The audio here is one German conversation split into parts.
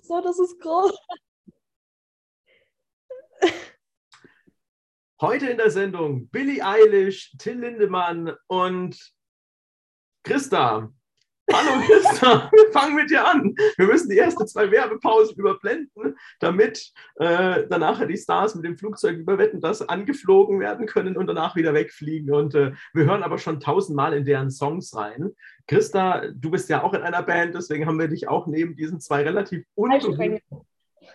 so, das ist groß. Heute in der Sendung Billie Eilish, Till Lindemann und Christa. Hallo Christa, fangen mit dir an. Wir müssen die ersten zwei Werbepausen überblenden, damit äh, danach die Stars mit dem Flugzeug überwetten, dass angeflogen werden können und danach wieder wegfliegen. Und äh, wir hören aber schon tausendmal in deren Songs rein. Christa, du bist ja auch in einer Band, deswegen haben wir dich auch neben diesen zwei relativ unberühmten.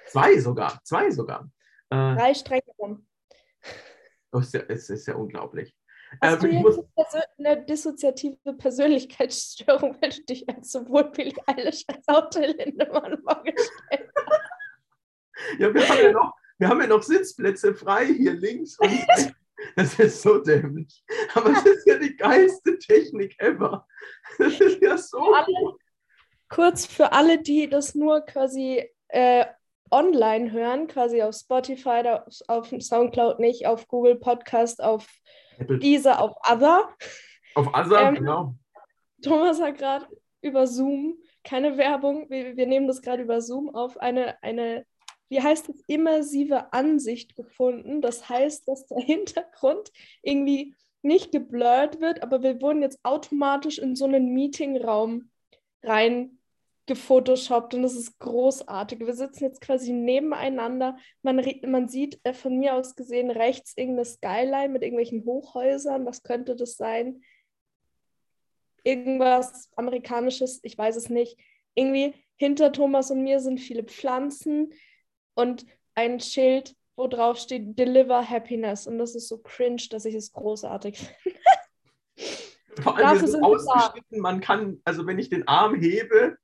Zwei sogar, zwei sogar. Äh, Drei Stränge. Das ist ja, es ist ja unglaublich. Hast ähm, du jetzt eine dissoziative Persönlichkeitsstörung, wenn du dich als sowohl Billie Eilish als auch Till Lindemann vorgestellt hast? Ja, wir haben ja, noch, wir haben ja noch Sitzplätze frei hier links und rechts. Das ist so dämlich. Aber es ist ja die geilste Technik ever. Das ist ja so. Alle, kurz für alle, die das nur quasi äh, online hören, quasi auf Spotify, auf Soundcloud nicht, auf Google Podcast, auf Apple. diese, auf Other. Auf Other, ähm, genau. Thomas hat gerade über Zoom, keine Werbung, wir, wir nehmen das gerade über Zoom auf, eine, eine, wie heißt es, immersive Ansicht gefunden. Das heißt, dass der Hintergrund irgendwie nicht geblurrt wird, aber wir wurden jetzt automatisch in so einen Meetingraum rein gefotoshoppt und das ist großartig. Wir sitzen jetzt quasi nebeneinander. Man, man sieht äh, von mir aus gesehen rechts irgendeine Skyline mit irgendwelchen Hochhäusern. Was könnte das sein? Irgendwas Amerikanisches, ich weiß es nicht. Irgendwie hinter Thomas und mir sind viele Pflanzen und ein Schild, wo drauf steht Deliver Happiness. Und das ist so cringe, dass ich es großartig finde. Vor allem Dafür ausgeschnitten, man kann, also wenn ich den Arm hebe,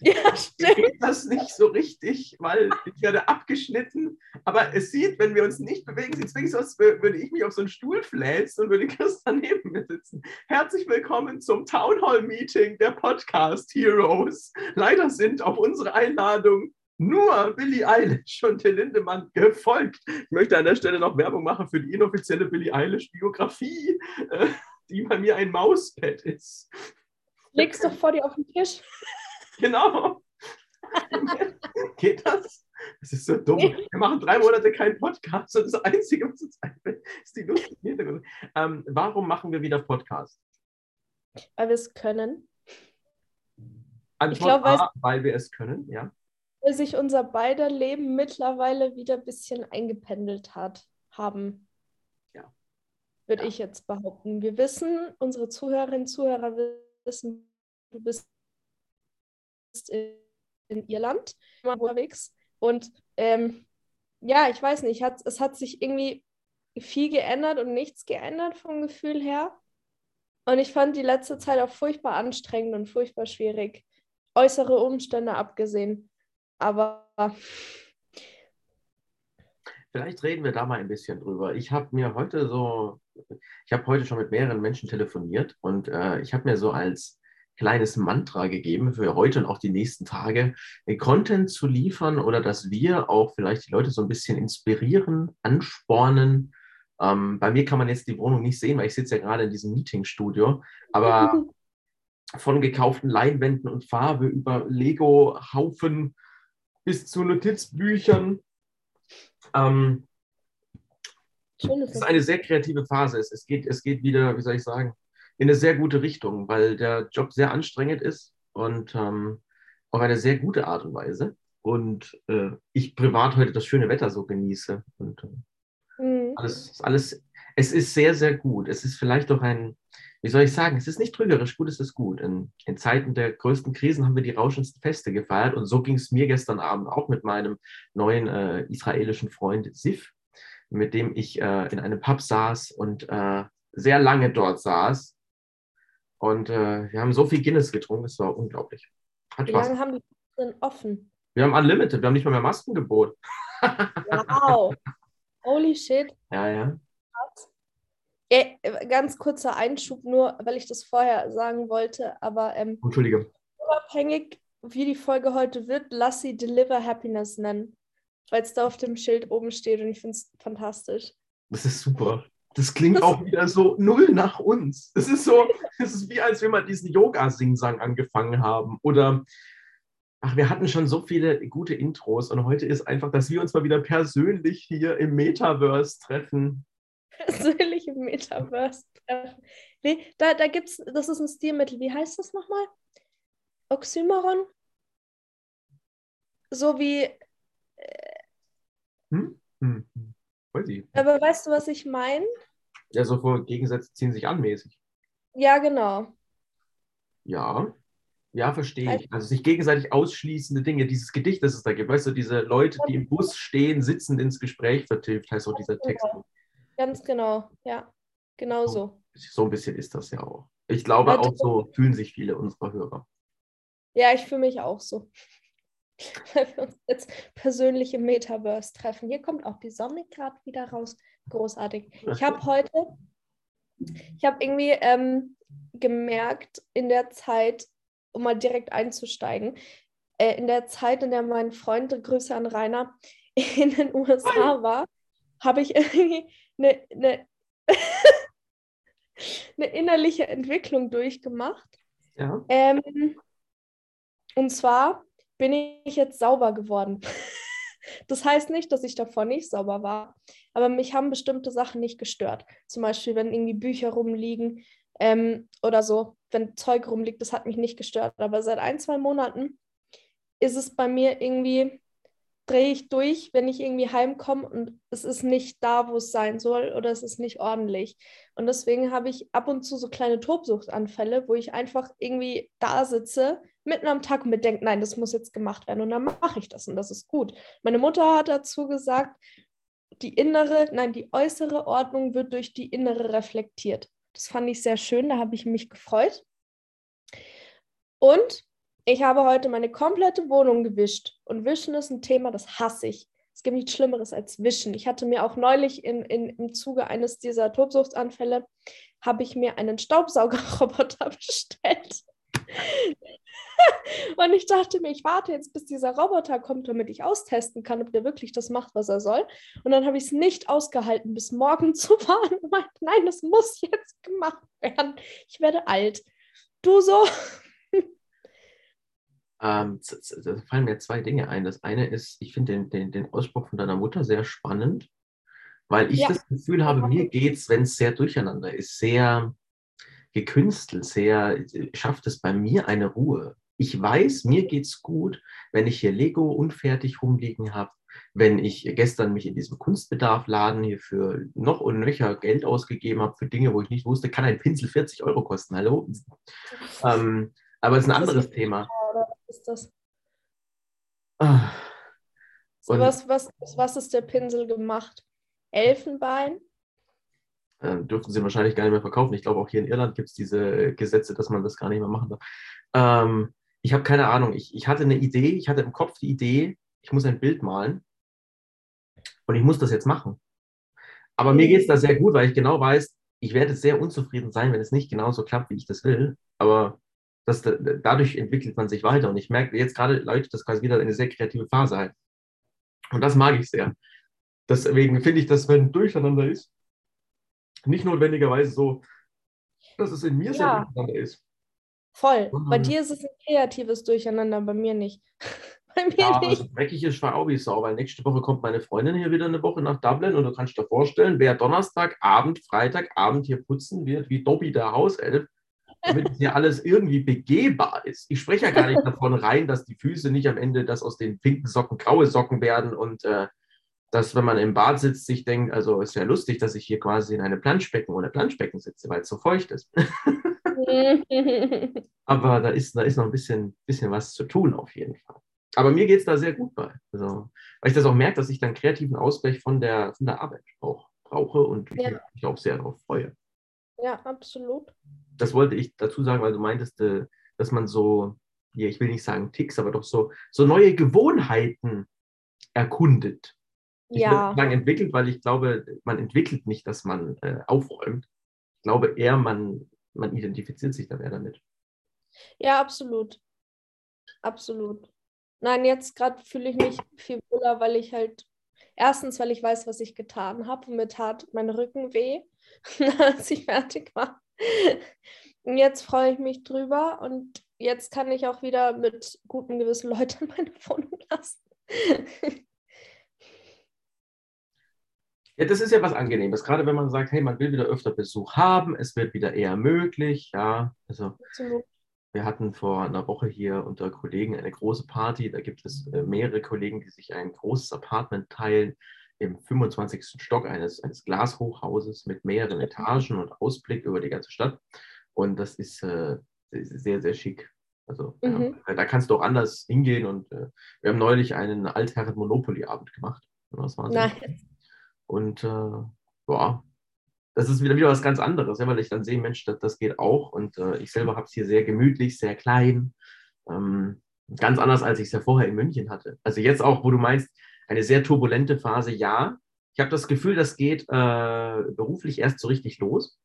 ja, stimmt. das nicht so richtig, weil ich werde abgeschnitten. Aber es sieht, wenn wir uns nicht bewegen, sieht es wirklich so aus, als würde ich mich auf so einen Stuhl fläzen und würde Christian neben mir sitzen. Herzlich willkommen zum Town Hall Meeting der Podcast Heroes. Leider sind auf unsere Einladung nur Billie Eilish und Till Lindemann gefolgt. Ich möchte an der Stelle noch Werbung machen für die inoffizielle Billie Eilish-Biografie, äh, die bei mir ein Mauspad ist. Legst doch vor dir auf den Tisch. Genau. Geht das? Das ist so dumm. Wir machen drei Monate keinen Podcast und das Einzige, was uns einfällt, ist die lustige Hintergrund. Ähm, warum machen wir wieder Podcast? Weil wir es können. Antwort ich glaub, A, weil wir es können, ja. Weil sich unser beider Leben mittlerweile wieder ein bisschen eingependelt hat, haben. Ja. Würde ja. ich jetzt behaupten. Wir wissen, unsere Zuhörerinnen und Zuhörer wissen, du bist in Irland unterwegs. Und ähm, ja, ich weiß nicht, hat, es hat sich irgendwie viel geändert und nichts geändert vom Gefühl her. Und ich fand die letzte Zeit auch furchtbar anstrengend und furchtbar schwierig. Äußere Umstände abgesehen. Aber. Vielleicht reden wir da mal ein bisschen drüber. Ich habe mir heute so, ich habe heute schon mit mehreren Menschen telefoniert und äh, ich habe mir so als kleines Mantra gegeben für heute und auch die nächsten Tage, äh, Content zu liefern oder dass wir auch vielleicht die Leute so ein bisschen inspirieren, anspornen. Ähm, bei mir kann man jetzt die Wohnung nicht sehen, weil ich sitze ja gerade in diesem Meetingstudio, aber von gekauften Leinwänden und Farbe über Lego-Haufen bis zu Notizbüchern. Ähm, es ist eine sehr kreative Phase. Es, es, geht, es geht wieder, wie soll ich sagen, in eine sehr gute Richtung, weil der Job sehr anstrengend ist und ähm, auf eine sehr gute Art und Weise. Und äh, ich privat heute das schöne Wetter so genieße. Und äh, mhm. alles, alles, es ist sehr, sehr gut. Es ist vielleicht auch ein, wie soll ich sagen, es ist nicht trügerisch, gut, es ist gut. In, in Zeiten der größten Krisen haben wir die rauschendsten Feste gefeiert. Und so ging es mir gestern Abend auch mit meinem neuen äh, israelischen Freund Sif, mit dem ich äh, in einem Pub saß und äh, sehr lange dort saß und äh, wir haben so viel Guinness getrunken, es war unglaublich. Hat Wie Spaß. lange haben die denn offen? Wir haben Unlimited, wir haben nicht mal mehr Maskengebot. Wow. Holy shit. Ja, ja. Äh, ganz kurzer Einschub nur, weil ich das vorher sagen wollte, aber ähm, Entschuldige. Unabhängig, wie die Folge heute wird, lass sie Deliver Happiness nennen, weil es da auf dem Schild oben steht und ich finde es fantastisch. Das ist super. Das klingt auch wieder so null nach uns. Es ist so, es ist wie als wir mal diesen Yoga-Singsang angefangen haben. Oder Ach, wir hatten schon so viele gute Intros und heute ist einfach, dass wir uns mal wieder persönlich hier im Metaverse treffen. Persönlich im Metaverse treffen. Nee, da, da gibt's, das ist ein Stilmittel. Wie heißt das nochmal? Oxymoron? So wie. Äh, hm? Hm. Weiß ich. Aber weißt du, was ich meine? Ja, so vor Gegensätze ziehen sich an mäßig. Ja, genau. Ja. Ja, verstehe ich. Also sich gegenseitig ausschließende Dinge, dieses Gedicht, das es da gibt, weißt du, diese Leute, die im Bus stehen, sitzend ins Gespräch vertieft, heißt auch dieser Text. Ganz genau, ja. Genau so. So ein bisschen ist das ja auch. Ich glaube, auch so fühlen sich viele unserer Hörer. Ja, ich fühle mich auch so. Weil wir uns jetzt persönlich im Metaverse treffen. Hier kommt auch die Sonne gerade wieder raus. Großartig. Ich habe heute, ich habe irgendwie ähm, gemerkt in der Zeit, um mal direkt einzusteigen, äh, in der Zeit, in der mein Freund, Grüße an Rainer, in den USA war, habe ich irgendwie eine, eine, eine, innerliche Entwicklung durchgemacht. Ja. Ähm, und zwar bin ich jetzt sauber geworden. Das heißt nicht, dass ich davor nicht sauber war, aber mich haben bestimmte Sachen nicht gestört. Zum Beispiel, wenn irgendwie Bücher rumliegen ähm, oder so, wenn Zeug rumliegt, das hat mich nicht gestört. Aber seit ein, zwei Monaten ist es bei mir irgendwie, drehe ich durch, wenn ich irgendwie heimkomme und es ist nicht da, wo es sein soll oder es ist nicht ordentlich. Und deswegen habe ich ab und zu so kleine Tobsuchtanfälle, wo ich einfach irgendwie da sitze, mitten am Tag und mir denke, nein, das muss jetzt gemacht werden und dann mache ich das und das ist gut. Meine Mutter hat dazu gesagt, die innere, nein, die äußere Ordnung wird durch die innere reflektiert. Das fand ich sehr schön, da habe ich mich gefreut. Und ich habe heute meine komplette Wohnung gewischt. Und Wischen ist ein Thema, das hasse ich. Es gibt nichts Schlimmeres als Wischen. Ich hatte mir auch neulich in, in, im Zuge eines dieser Tobsuchtsanfälle, habe ich mir einen Staubsaugerroboter bestellt. Und ich dachte mir, ich warte jetzt, bis dieser Roboter kommt, damit ich austesten kann, ob der wirklich das macht, was er soll. Und dann habe ich es nicht ausgehalten, bis morgen zu warten und meinte, nein, das muss jetzt gemacht werden. Ich werde alt. Du so? Ähm, da fallen mir zwei Dinge ein. Das eine ist, ich finde den, den, den Ausspruch von deiner Mutter sehr spannend, weil ich ja. das Gefühl habe, mir geht es, wenn es sehr durcheinander ist, sehr gekünstelt, sehr, schafft es bei mir eine Ruhe. Ich weiß, mir geht es gut, wenn ich hier Lego unfertig rumliegen habe, wenn ich gestern mich in diesem Kunstbedarfladen hier für noch und nöcher Geld ausgegeben habe für Dinge, wo ich nicht wusste, kann ein Pinsel 40 Euro kosten. Hallo? Ähm, aber es ist ein anderes Thema. Was ist das? Ah. So, was, was, was ist der Pinsel gemacht? Elfenbein? Äh, dürften sie wahrscheinlich gar nicht mehr verkaufen. Ich glaube, auch hier in Irland gibt es diese Gesetze, dass man das gar nicht mehr machen darf. Ähm, ich habe keine Ahnung. Ich, ich hatte eine Idee, ich hatte im Kopf die Idee, ich muss ein Bild malen und ich muss das jetzt machen. Aber mir geht es da sehr gut, weil ich genau weiß, ich werde sehr unzufrieden sein, wenn es nicht genauso klappt, wie ich das will. Aber das, dadurch entwickelt man sich weiter. Und ich merke jetzt gerade läutet das quasi wieder eine sehr kreative Phase ein. Und das mag ich sehr. Deswegen finde ich, dass wenn Durcheinander ist, nicht notwendigerweise so, dass es in mir ja. sehr durcheinander ist. Voll. Mhm. Bei dir ist es ein kreatives Durcheinander, bei mir nicht. bei mir ja, nicht. Also dreckig ist war auch wie Sau, weil nächste Woche kommt meine Freundin hier wieder eine Woche nach Dublin und du kannst dir vorstellen, wer Donnerstagabend, Freitagabend hier putzen wird, wie Dobby der Hauself, damit hier alles irgendwie begehbar ist. Ich spreche ja gar nicht davon rein, dass die Füße nicht am Ende, dass aus den pinken Socken graue Socken werden und äh, dass, wenn man im Bad sitzt, sich denkt, also ist ja lustig, dass ich hier quasi in einem Planschbecken ohne Planschbecken sitze, weil es so feucht ist. Aber da ist, da ist noch ein bisschen, bisschen was zu tun auf jeden Fall. Aber mir geht es da sehr gut bei. Also, weil ich das auch merke, dass ich dann kreativen Ausgleich von der, von der Arbeit auch brauche und ja. mich auch sehr darauf freue. Ja, absolut. Das wollte ich dazu sagen, weil du meintest, äh, dass man so, ja, ich will nicht sagen Ticks, aber doch so, so neue Gewohnheiten erkundet. Ich ja. sagen entwickelt, weil ich glaube, man entwickelt nicht, dass man äh, aufräumt. Ich glaube eher, man, man identifiziert sich da mehr damit. Ja, absolut. Absolut. Nein, jetzt gerade fühle ich mich viel wohler, weil ich halt, erstens, weil ich weiß, was ich getan habe. Und mir tat mein Rücken weh, als ich fertig war. Und jetzt freue ich mich drüber und jetzt kann ich auch wieder mit gutem Gewissen Leute in meine Wohnung lassen. Ja, das ist ja was Angenehmes, gerade wenn man sagt, hey, man will wieder öfter Besuch haben, es wird wieder eher möglich, ja. Also wir hatten vor einer Woche hier unter Kollegen eine große Party, da gibt es äh, mehrere Kollegen, die sich ein großes Apartment teilen im 25. Stock eines, eines Glashochhauses mit mehreren Etagen und Ausblick über die ganze Stadt. Und das ist äh, sehr, sehr schick. Also Mhm. ja, da kannst du auch anders hingehen und äh, wir haben neulich einen Altherren-Monopoly-Abend gemacht. Das war Nein. und äh, ja, das ist wieder, wieder was ganz anderes, ja, weil ich dann sehe, Mensch, das, das geht auch. Und äh, ich selber habe es hier sehr gemütlich, sehr klein. Ähm, ganz anders, als ich es ja vorher in München hatte. Also jetzt auch, wo du meinst, eine sehr turbulente Phase, ja. Ich habe das Gefühl, das geht äh, beruflich erst so richtig los.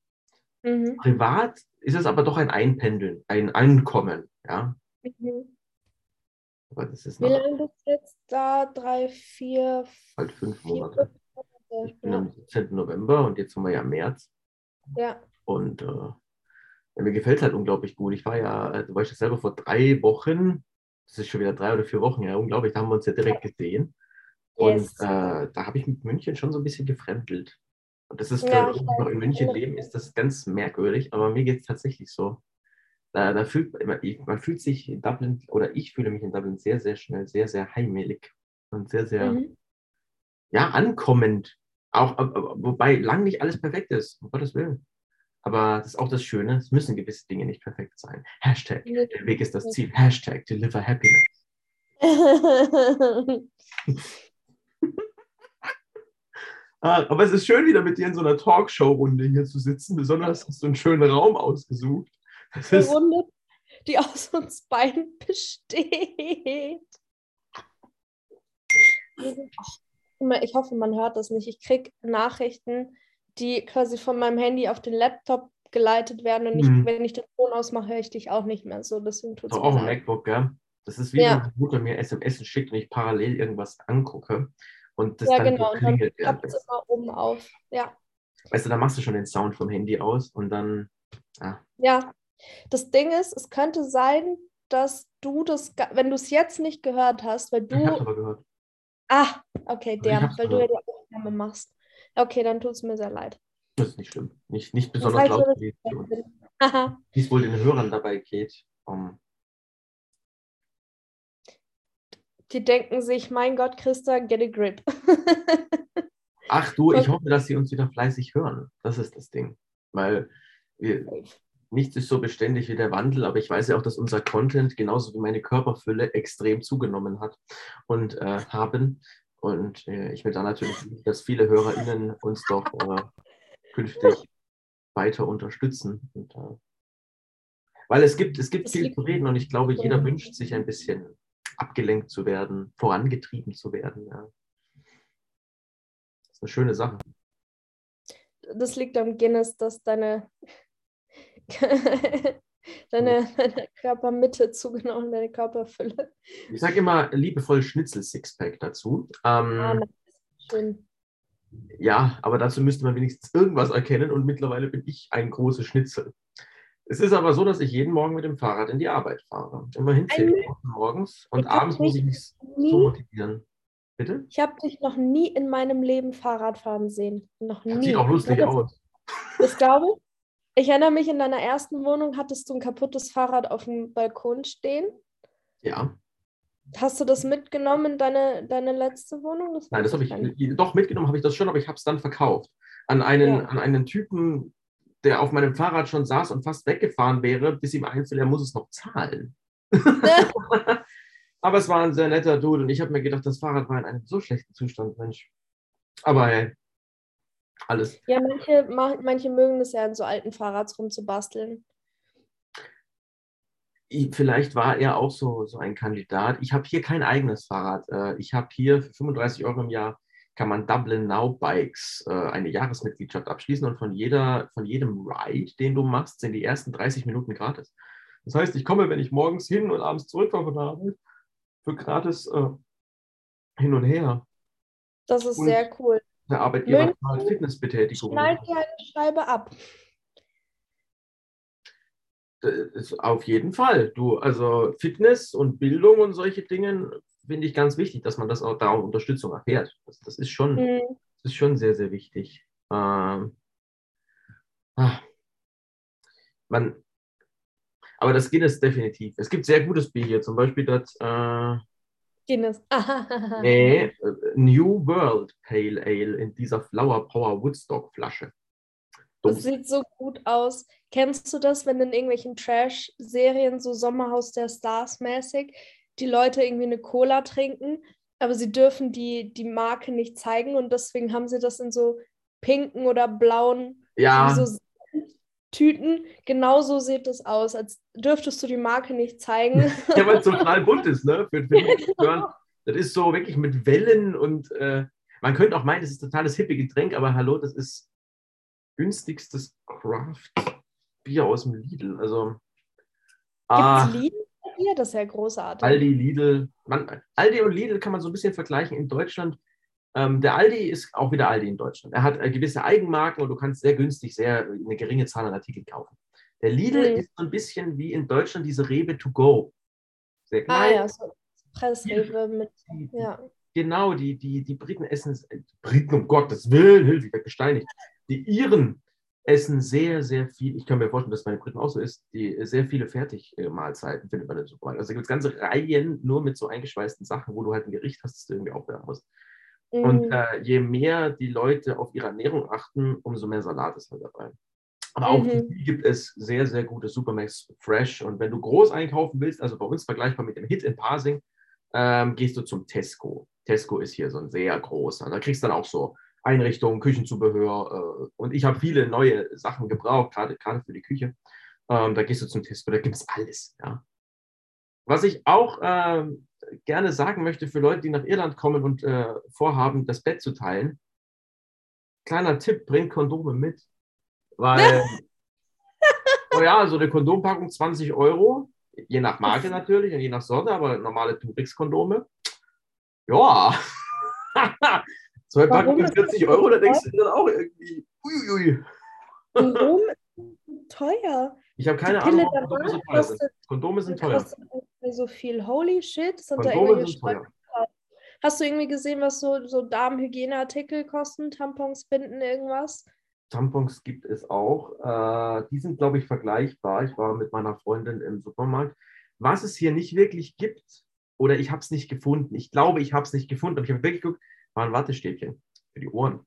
Mhm. Privat ist es aber doch ein Einpendeln, ein Ankommen, ja. Mhm. Aber das ist Wie lange bist du jetzt da? Drei, vier, halt fünf vier, Monate. Ich bin Ja. am 17. November und jetzt haben wir ja März. ja. Und äh, ja, mir gefällt es halt unglaublich gut. Ich war ja, äh, du weißt ja selber, vor drei Wochen, das ist schon wieder drei oder vier Wochen, ja, unglaublich, da haben wir uns ja direkt gesehen. Yes. Und äh, da habe ich mit München schon so ein bisschen gefremdelt. Und das ist, Ja, für ich noch in München leben, ist das ganz merkwürdig, aber mir geht es tatsächlich so. Da, da fühlt, man fühlt sich in Dublin, oder ich fühle mich in Dublin sehr, sehr schnell, sehr, sehr heimelig und sehr, sehr, Mhm. ja, ankommend. Auch, äh, äh, wobei lang nicht alles perfekt ist, um Gottes Willen. Aber das ist auch das Schöne, es müssen gewisse Dinge nicht perfekt sein. Hashtag, der Weg ist das Ziel. Hashtag, deliver happiness. Ah, aber es ist schön, wieder mit dir in so einer Talkshow-Runde hier zu sitzen. Besonders hast du einen schönen Raum ausgesucht. Das Eine ist, Runde, die aus uns beiden besteht. Ich hoffe, man hört das nicht. Ich kriege Nachrichten, die quasi von meinem Handy auf den Laptop geleitet werden. Und ich, Mhm. wenn ich den Ton ausmache, höre ich dich auch nicht mehr so. Deswegen tut es doch mir auch ein. MacBook, gell? Das ist wie Ja. wenn meine Mutter mir SMS schickt und ich parallel irgendwas angucke und das Ja, dann genau. Und dann klingelt. klappt es immer oben auf. Ja. Weißt du, da machst du schon den Sound vom Handy aus und dann, Ja. Das Ding ist, es könnte sein, dass du das, wenn du es jetzt nicht gehört hast, weil ich hab's du. aber gehört. Ah, okay, der, weil du ja gehört. die Aufnahme machst. Okay, dann tut es mir sehr leid. Das ist nicht schlimm. Nicht, nicht Das besonders heißt, laut gewesen. Wie es wohl den Hörern dabei geht. Um, Die denken sich, mein Gott, Christa, get a grip. ach du, ich hoffe, dass sie uns wieder fleißig hören. Das ist das Ding. Weil wir, nichts ist so beständig wie der Wandel, aber ich weiß ja auch, dass unser Content genauso wie meine Körperfülle extrem zugenommen hat und äh, haben. Und äh, ich will da natürlich, dass viele HörerInnen uns doch äh, künftig weiter unterstützen. Und, äh, weil es gibt, es gibt Das viel zu reden und ich glaube, jeder wünscht sich ein bisschen abgelenkt zu werden, vorangetrieben zu werden. Ja. Das ist eine schöne Sache. Das liegt am Guinness, dass deine, deine, deine Körpermitte zugenommen, deine Körperfülle. Ich sage immer liebevoll Schnitzel-Sixpack dazu. Ähm, Ah. Schön. Ja, aber dazu müsste man wenigstens irgendwas erkennen und mittlerweile bin ich ein großer Schnitzel. Es ist aber so, dass ich jeden Morgen mit dem Fahrrad in die Arbeit fahre. Immerhin zehn Ein- Minuten morgens und abends muss ich mich so Nie, motivieren. Bitte? ich habe dich noch nie in meinem Leben Fahrrad fahren sehen. Noch Das nie. sieht auch lustig das, aus. Das glaube ich. Ich erinnere mich, in deiner ersten Wohnung hattest du ein kaputtes Fahrrad auf dem Balkon stehen. Ja, Hast du das mitgenommen in deine, deine letzte Wohnung? Das nein, das habe ich, doch mitgenommen habe ich das schon, aber ich habe es dann verkauft. An einen, Ja. an einen Typen, der auf meinem Fahrrad schon saß und fast weggefahren wäre, bis ihm einfiel, er muss es noch zahlen. aber es war ein sehr netter Dude und ich habe mir gedacht, das Fahrrad war in einem so schlechten Zustand, Mensch. Aber hey, alles. Ja, manche, ma- manche mögen es ja, an so alten Fahrrads rumzubasteln. Vielleicht war er auch so, so ein Kandidat. Ich habe hier kein eigenes Fahrrad. Äh, Ich habe hier für 35 Euro im Jahr kann man Dublin Now Bikes äh, eine Jahresmitgliedschaft abschließen und von, jeder, von jedem Ride, den du machst, sind die ersten 30 Minuten gratis. Das heißt, ich komme, wenn ich morgens hin und abends zurückfahre von der Arbeit, für gratis äh, hin und her. Das ist Und sehr cool. Der Arbeitgeber München zahlt Fitnessbetätigung. Schneid dir eine Scheibe ab. Das auf jeden Fall. Du, also Fitness und Bildung und solche Dinge finde ich ganz wichtig, dass man das auch da Unterstützung erfährt. Das, das ist schon, mhm. das ist schon sehr, sehr wichtig. Ähm, ah, man, aber das Guinness definitiv. Es gibt sehr gutes Bier hier, zum Beispiel das äh, Guinness. nee, äh, New World Pale Ale in dieser Flower Power Woodstock Flasche. Das sieht so gut aus. Kennst du das, wenn in irgendwelchen Trash-Serien, so Sommerhaus der Stars mäßig, die Leute irgendwie eine Cola trinken, aber sie dürfen die, die Marke nicht zeigen und deswegen haben sie das in so pinken oder blauen ja. so Tüten. Genauso sieht es aus, als dürftest du die Marke nicht zeigen. ja, weil es total bunt ist, ne? Für, für die, genau. Das ist so wirklich mit Wellen und äh, man könnte auch meinen, das ist totales hippe Getränk, aber hallo, das ist günstigstes Craft-Bier aus dem Lidl. Also. Gibt's ah, Lidl? Bier, das ist ja großartig. Aldi, Lidl. Man, Aldi und Lidl kann man so ein bisschen vergleichen in Deutschland. Ähm, der Aldi ist auch wieder Aldi in Deutschland. Er hat äh, gewisse Eigenmarken und du kannst sehr günstig, sehr eine geringe Zahl an Artikeln kaufen. Der Lidl mhm. ist so ein bisschen wie in Deutschland diese Rewe to go. Sehr klein. Ah ja, so Pressrewe mit, ja. Genau, die, die, die Briten essen, äh, Briten, um Gottes Willen, Hilfe, ich werde gesteinigt. Die Iren essen sehr, sehr viel. Ich kann mir vorstellen, dass bei den Briten auch so ist, die sehr viele Fertigmahlzeiten findet man im Supermarkt. Also gibt es ganze Reihen nur mit so eingeschweißten Sachen, wo du halt ein Gericht hast, das du irgendwie aufwärmen musst. Mhm. Und äh, je mehr die Leute auf ihre Ernährung achten, umso mehr Salat ist halt dabei. Aber auch mhm. hier gibt es sehr, sehr gute Supermax Fresh. Und wenn du groß einkaufen willst, also bei uns vergleichbar mit dem Hit in Parsing, ähm, gehst du zum Tesco. Tesco ist hier so ein sehr großer. Da kriegst du dann auch so Einrichtungen, Küchenzubehör. Äh, und ich habe viele neue Sachen gebraucht, gerade, gerade für die Küche. Ähm, da gehst du zum Tesco, da gibt es alles. Ja. Was ich auch ähm, gerne sagen möchte für Leute, die nach Irland kommen und äh, vorhaben, das Bett zu teilen, kleiner Tipp, bringt Kondome mit. Weil, oh ja, so eine Kondompackung 20 Euro, je nach Marke natürlich und je nach Sorte, aber normale Turix-Kondome. Ja. Zwei Packungen für 40 Euro, da denkst du dann auch irgendwie, uiuiui. Warum teuer? Ich habe keine Ahnung, warum Kondome so teuer sind. Kondome sind teuer. So viel holy shit. Sind Kondome sind teuer. Hast du irgendwie gesehen, was so, so Darmhygieneartikel kosten? Tampons, Binden, irgendwas? Tampons gibt es auch. Äh, die sind, glaube ich, vergleichbar. Ich war mit meiner Freundin im Supermarkt. Was es hier nicht wirklich gibt, oder ich habe es nicht gefunden. Ich glaube, ich habe es nicht gefunden, aber ich habe wirklich geguckt, waren Wattestäbchen für die Ohren.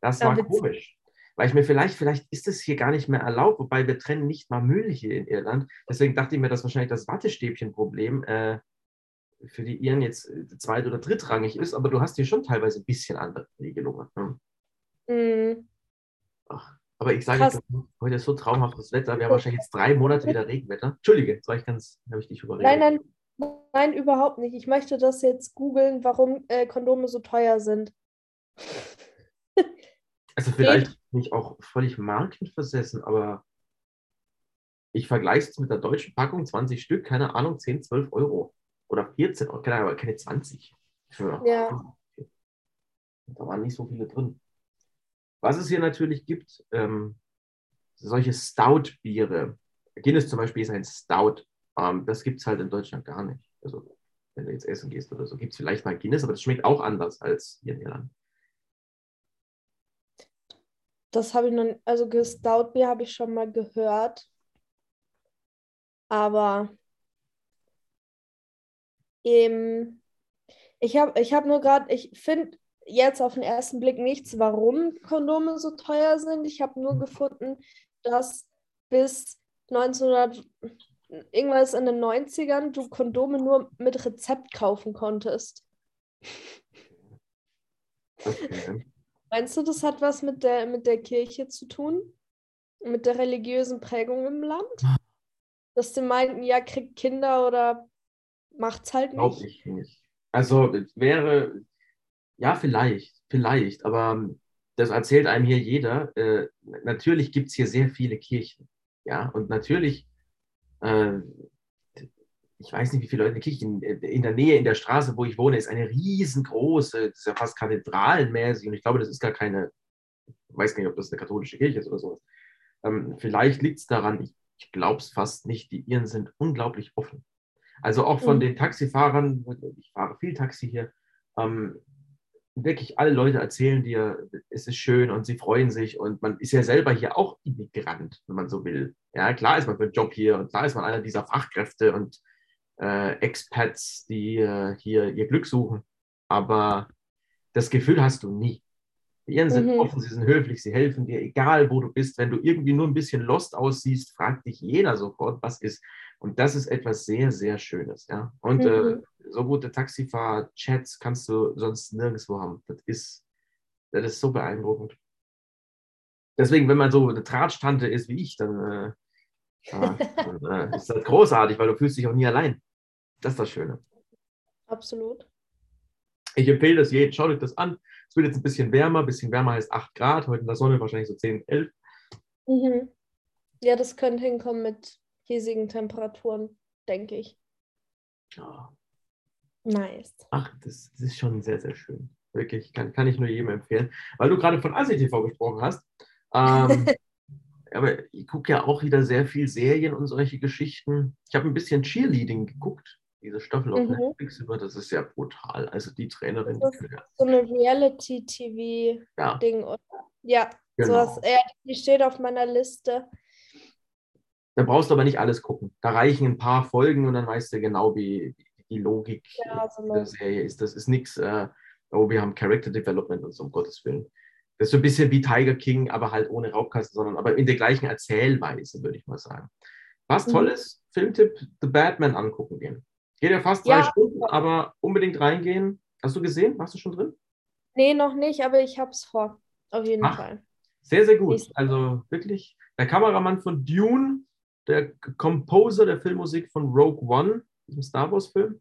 Das war ja, komisch. Weil ich mir vielleicht, vielleicht ist es hier gar nicht mehr erlaubt, wobei wir trennen nicht mal Müll hier in Irland. Deswegen dachte ich mir, dass wahrscheinlich das Wattestäbchen-Problem äh, für die Iren jetzt äh, zweit- oder drittrangig ist, aber du hast hier schon teilweise ein bisschen andere Regelungen. Ne? Mhm. Ach, aber ich sage, heute ist so traumhaftes Wetter. Wir haben wahrscheinlich jetzt drei Monate wieder Regenwetter. Entschuldige, jetzt war ich ganz, habe ich dich überredet. Nein, nein, Nein, überhaupt nicht. Ich möchte das jetzt googeln, warum äh, Kondome so teuer sind. Also vielleicht bin ich auch völlig markenversessen, aber ich vergleiche es mit der deutschen Packung, 20 Stück, keine Ahnung, 10, 12 Euro. Oder 14 Euro, keine Ahnung, aber keine 20. Für, ja. Da waren nicht so viele drin. Was es hier natürlich gibt, ähm, solche Stout-Biere. Guinness zum Beispiel ist ein Stout. Ähm, das gibt es halt in Deutschland gar nicht. Also, wenn du jetzt essen gehst oder so, gibt es vielleicht mal Guinness, aber das schmeckt auch anders als hier in Irland. Das habe ich noch, also Stout-Bier habe ich schon mal gehört. Aber ähm, ich habe ich hab nur gerade, ich finde jetzt auf den ersten Blick nichts, warum Kondome so teuer sind. Ich habe nur gefunden, dass bis 1900, irgendwas in den 90ern du Kondome nur mit Rezept kaufen konntest. Okay. Meinst du, das hat was mit der, mit der Kirche zu tun? Mit der religiösen Prägung im Land? Dass die meinten, ja, kriegt Kinder oder macht's halt nicht? Glaube ich nicht. Also wäre, ja, vielleicht, vielleicht, aber das erzählt einem hier jeder. Äh, natürlich gibt es hier sehr viele Kirchen. Ja, und natürlich äh, ich weiß nicht, wie viele Leute in der Kirche, in, in, der Nähe, in der Straße, wo ich wohne, ist eine riesengroße, das ist ja fast kathedralenmäßig und ich glaube, das ist gar keine, ich weiß gar nicht, ob das eine katholische Kirche ist oder sowas. Ähm, vielleicht liegt es daran, ich ich glaube es fast nicht, die Iren sind unglaublich offen. Also auch von Mhm. den Taxifahrern, ich fahre viel Taxi hier, ähm, wirklich alle Leute erzählen dir, es ist schön und sie freuen sich und man ist ja selber hier auch Immigrant, wenn man so will. Ja, klar ist man für einen Job hier und klar ist man einer dieser Fachkräfte und äh, Expats, die äh, hier ihr Glück suchen. Aber das Gefühl hast du nie. Die Iren sind Mhm. offen, sie sind höflich, sie helfen dir, egal wo du bist. Wenn du irgendwie nur ein bisschen lost aussiehst, fragt dich jeder sofort, was ist. Und das ist etwas sehr, sehr Schönes. Ja? Und äh, Mhm. So gute Taxifahrer-Chats kannst du sonst nirgendwo haben. Das ist, das ist so beeindruckend. Deswegen, wenn man so eine Tratsch-Tante ist wie ich, dann, äh, dann äh, ist das großartig, weil du fühlst dich auch nie allein. Das ist das Schöne. Absolut. Ich empfehle das jedem. Schaut euch das an. Es wird jetzt ein bisschen wärmer. Ein bisschen wärmer heißt 8 Grad. Heute in der Sonne wahrscheinlich so 10, 11. Mhm. Ja, das könnte hinkommen mit hiesigen Temperaturen, denke ich. Ja. Nice. Ach, das, das ist schon sehr, sehr schön. Wirklich, kann, kann ich nur jedem empfehlen. Weil du gerade von ASI-TV gesprochen hast. Ähm, aber ich gucke ja auch wieder sehr viel Serien und solche Geschichten. Ich habe ein bisschen Cheerleading geguckt, diese Staffel auf Mhm. Netflix über. Das ist ja brutal. Also die Trainerin, Das ja, So eine Reality-TV-Ding, ja, oder? Ja, genau. sowas. Ja, die steht auf meiner Liste. Da brauchst du aber nicht alles gucken. Da reichen ein paar Folgen und dann weißt du genau, wie wie die Logik Ja, so der Serie ist. Das ist nichts, äh, oh, wir haben Character Development und so, um Gottes Willen. Das ist so ein bisschen wie Tiger King, aber halt ohne Raubkasten, sondern aber in der gleichen Erzählweise, würde ich mal sagen. Was Mhm. toll ist, Filmtipp, The Batman angucken gehen. Geht ja fast Ja. zwei Stunden, aber unbedingt reingehen. Hast du gesehen? Warst du schon drin? nee, noch nicht, aber ich hab's vor. Auf jeden Ach. Fall. Sehr, sehr gut. Also wirklich, der Kameramann von Dune, der Composer der Filmmusik von Rogue One, diesem Star Wars-Film.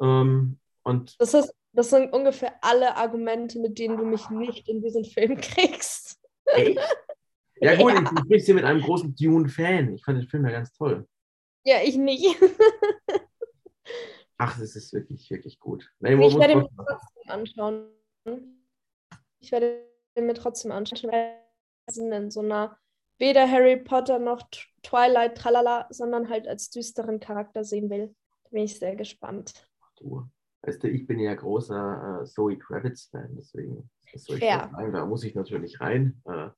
Ähm, und Das ist, das sind ungefähr alle Argumente, mit denen du mich nicht in diesen Film kriegst. echt? Ja, gut, Ja. du sprichst hier mit einem großen Dune-Fan. Ich fand den Film ja ganz toll. Ja, ich nicht. Ach, das ist wirklich, wirklich gut. Nee, Ich werde mir trotzdem- anschauen. Ich werde mir trotzdem anschauen. weil in so einer weder Harry Potter noch Twilight, tralala, sondern halt als düsteren Charakter sehen will. Da bin ich sehr gespannt. du. Weißt du, ich bin ja großer äh, Zoe Kravitz-Fan, deswegen das sagen? Da muss ich natürlich rein. Äh,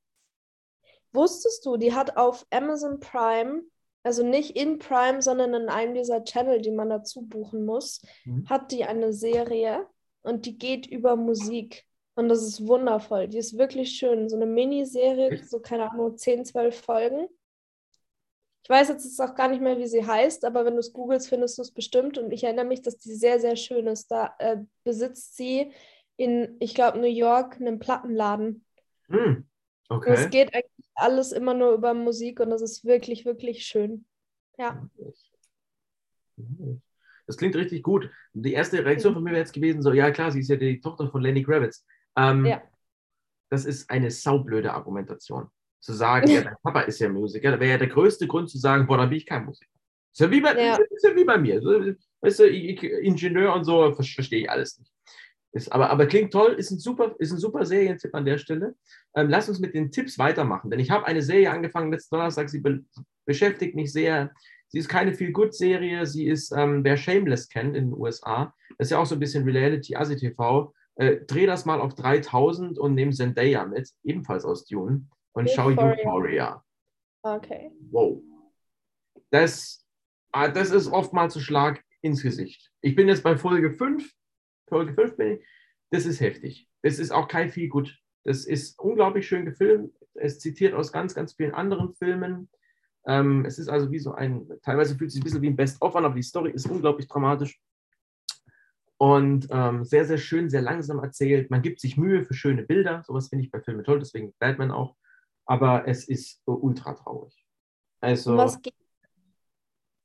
Wusstest du, die hat auf Amazon Prime, also nicht in Prime, sondern in einem dieser Channel, die man dazu buchen muss, Mhm. hat die eine Serie und die geht über Musik. Und das ist wundervoll. Die ist wirklich schön. So eine Miniserie, so keine Ahnung, 10, 12 Folgen. Ich weiß jetzt ist auch gar nicht mehr, wie sie heißt, aber wenn du es googelst, findest du es bestimmt. Und ich erinnere mich, dass die sehr, sehr schön ist. Da äh, besitzt sie in, ich glaube, New York einen Plattenladen. hm, Und es okay. geht eigentlich alles immer nur über Musik und das ist wirklich, wirklich schön. Ja. Das klingt richtig gut. Die erste Reaktion von mir wäre jetzt gewesen, so, ja klar, sie ist ja die Tochter von Lenny Kravitz. Ähm, Ja. Das ist eine saublöde Argumentation. Zu sagen, ja, dein Papa ist ja Musiker, da wäre ja der größte Grund zu sagen, boah, dann bin ich kein Musiker. Ist ja wie bei, Ja. Ist ja wie bei mir. Weißt du, ich, Ingenieur und so, ver- verstehe ich alles nicht. Ist, aber, aber klingt toll, ist ein super, ist ein super Serientipp an der Stelle. Ähm, lass uns mit den Tipps weitermachen, denn ich habe eine Serie angefangen letzten Donnerstag, sie be beschäftigt mich sehr. Sie ist keine Feel-Good-Serie, sie ist, ähm, wer Shameless kennt in den USA, das ist ja auch so ein bisschen Reality, Asi-TV. Äh, dreh das mal auf 3000 und nimm Zendaya mit, ebenfalls aus Dune, und schau Euphoria. Okay. Wow. Das, ah, das ist oftmals ein Schlag ins Gesicht. Ich bin jetzt bei Folge 5. Folge 5 bin ich. Das ist heftig. Das ist auch kein viel gut. Das ist unglaublich schön gefilmt. Es zitiert aus ganz, ganz vielen anderen Filmen. Ähm, es ist also wie so ein, teilweise fühlt es sich ein bisschen wie ein Best-of an, aber die Story ist unglaublich dramatisch. Und ähm, sehr, sehr schön, sehr langsam erzählt. Man gibt sich Mühe für schöne Bilder. Sowas finde ich bei Filmen toll, deswegen Batman auch. Aber es ist äh, ultra traurig. Also, Um was geht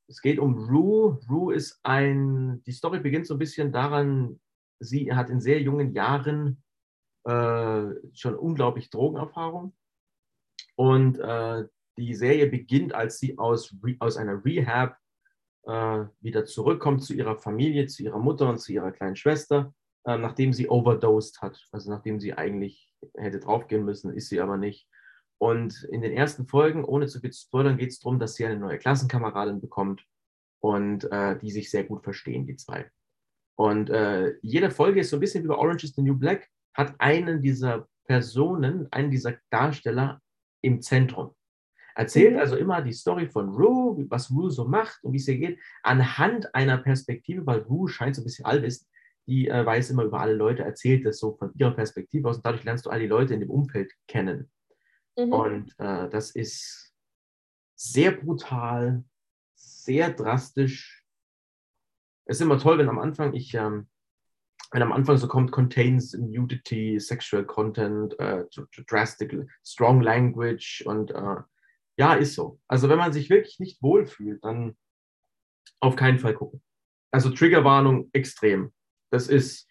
es geht um Rue. Rue ist ein, die Story beginnt so ein bisschen daran, sie hat in sehr jungen Jahren äh, schon unglaublich Drogenerfahrung. Und äh, die Serie beginnt, als sie aus, aus einer Rehab wieder zurückkommt zu ihrer Familie, zu ihrer Mutter und zu ihrer kleinen Schwester, äh, nachdem sie overdosed hat. Also nachdem sie eigentlich hätte draufgehen müssen, ist sie aber nicht. Und in den ersten Folgen, ohne zu viel zu spoilern, geht es darum, dass sie eine neue Klassenkameradin bekommt und äh, die sich sehr gut verstehen, die zwei. Und äh, jede Folge ist so ein bisschen wie bei Orange is the New Black, hat einen dieser Personen, einen dieser Darsteller im Zentrum. Erzählt mhm. also immer die Story von Rue, was Rue so macht und wie es ihr geht, anhand einer Perspektive, weil Rue scheint so ein bisschen allwissend, die äh, weiß immer über alle Leute, erzählt das so von ihrer Perspektive aus und dadurch lernst du all die Leute in dem Umfeld kennen. Mhm. Und äh, das ist sehr brutal, sehr drastisch. Es ist immer toll, wenn am Anfang ich, ähm, wenn am Anfang so kommt, contains nudity, sexual content, äh, drastic, strong language und äh, ja, ist so. Also wenn man sich wirklich nicht wohlfühlt, dann auf keinen Fall gucken. Also Triggerwarnung extrem. Das ist,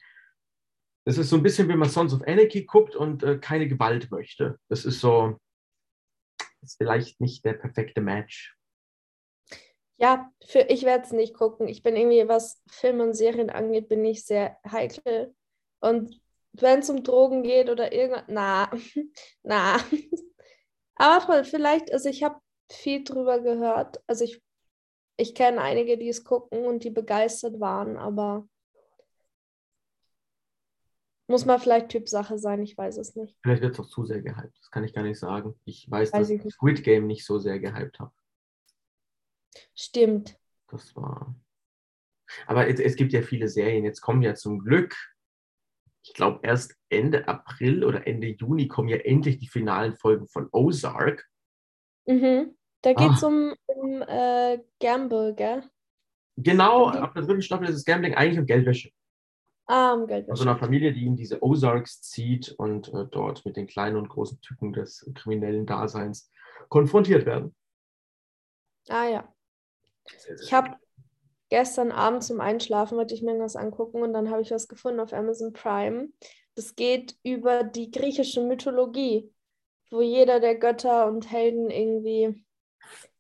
das ist so ein bisschen, wie man Sons of Anarchy guckt und äh, keine Gewalt möchte. Das ist so, ist vielleicht nicht der perfekte Match. Ja, für, ich werde es nicht gucken. Ich bin irgendwie, was Filme und Serien angeht, bin ich sehr heikel. Und wenn es um Drogen geht oder irgendwas, na, na. Aber vielleicht, also ich habe viel drüber gehört. Also ich, ich kenne einige, die es gucken und die begeistert waren, aber muss mal vielleicht Typsache sein, ich weiß es nicht. Vielleicht wird es auch zu sehr gehypt, das kann ich gar nicht sagen. Ich weiß, weiß dass ich Squid Game nicht so sehr gehypt habe. Stimmt. Das war. Aber es, es gibt ja viele Serien. Jetzt kommen ja zum Glück, ich glaube, erst Ende April oder Ende Juni kommen ja endlich die finalen Folgen von Ozark. Mhm. Da geht es ah. um, um äh, Gamble, gell? Genau, ab der dritten Staffel ist es Gambling eigentlich um Geldwäsche. Ah, um Geldwäsche. Also einer Familie, die in diese Ozarks zieht und äh, dort mit den kleinen und großen Tücken des kriminellen Daseins konfrontiert werden. Ah ja. Ich habe gestern Abend zum Einschlafen, wollte ich mir was angucken und dann habe ich was gefunden auf Amazon Prime. Das geht über die griechische Mythologie, wo jeder der Götter und Helden irgendwie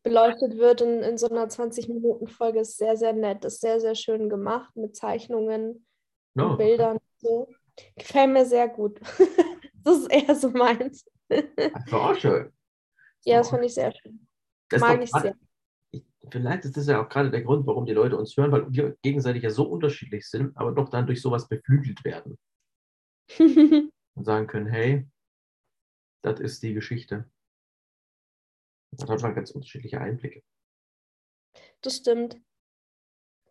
beleuchtet wird in, in so einer 20-Minuten-Folge. Ist sehr, sehr nett, ist sehr, sehr schön gemacht mit Zeichnungen no. und Bildern. So. Gefällt mir sehr gut. das ist eher so meins. Das war auch schön. Ja, das fand ich sehr schön. Das Mag ich sehr vielleicht ist das ja auch gerade der Grund, warum die Leute uns hören, weil wir gegenseitig ja so unterschiedlich sind, aber doch dann durch sowas beflügelt werden. und sagen können, hey, das ist die Geschichte. Da hat man ganz unterschiedliche Einblicke. Das stimmt.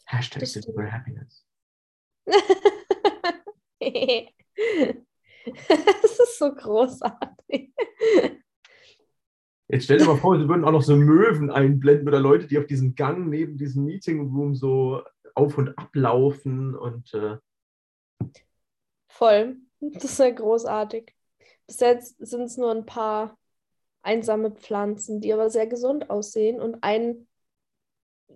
Hashtag das Silver Happiness. das ist so großartig. Jetzt stell dir mal vor, sie würden auch noch so Möwen einblenden oder Leute, die auf diesem Gang neben diesem Meeting Room so auf und ablaufen und äh voll. Das ist ja großartig. Bis jetzt sind es nur ein paar einsame Pflanzen, die aber sehr gesund aussehen und ein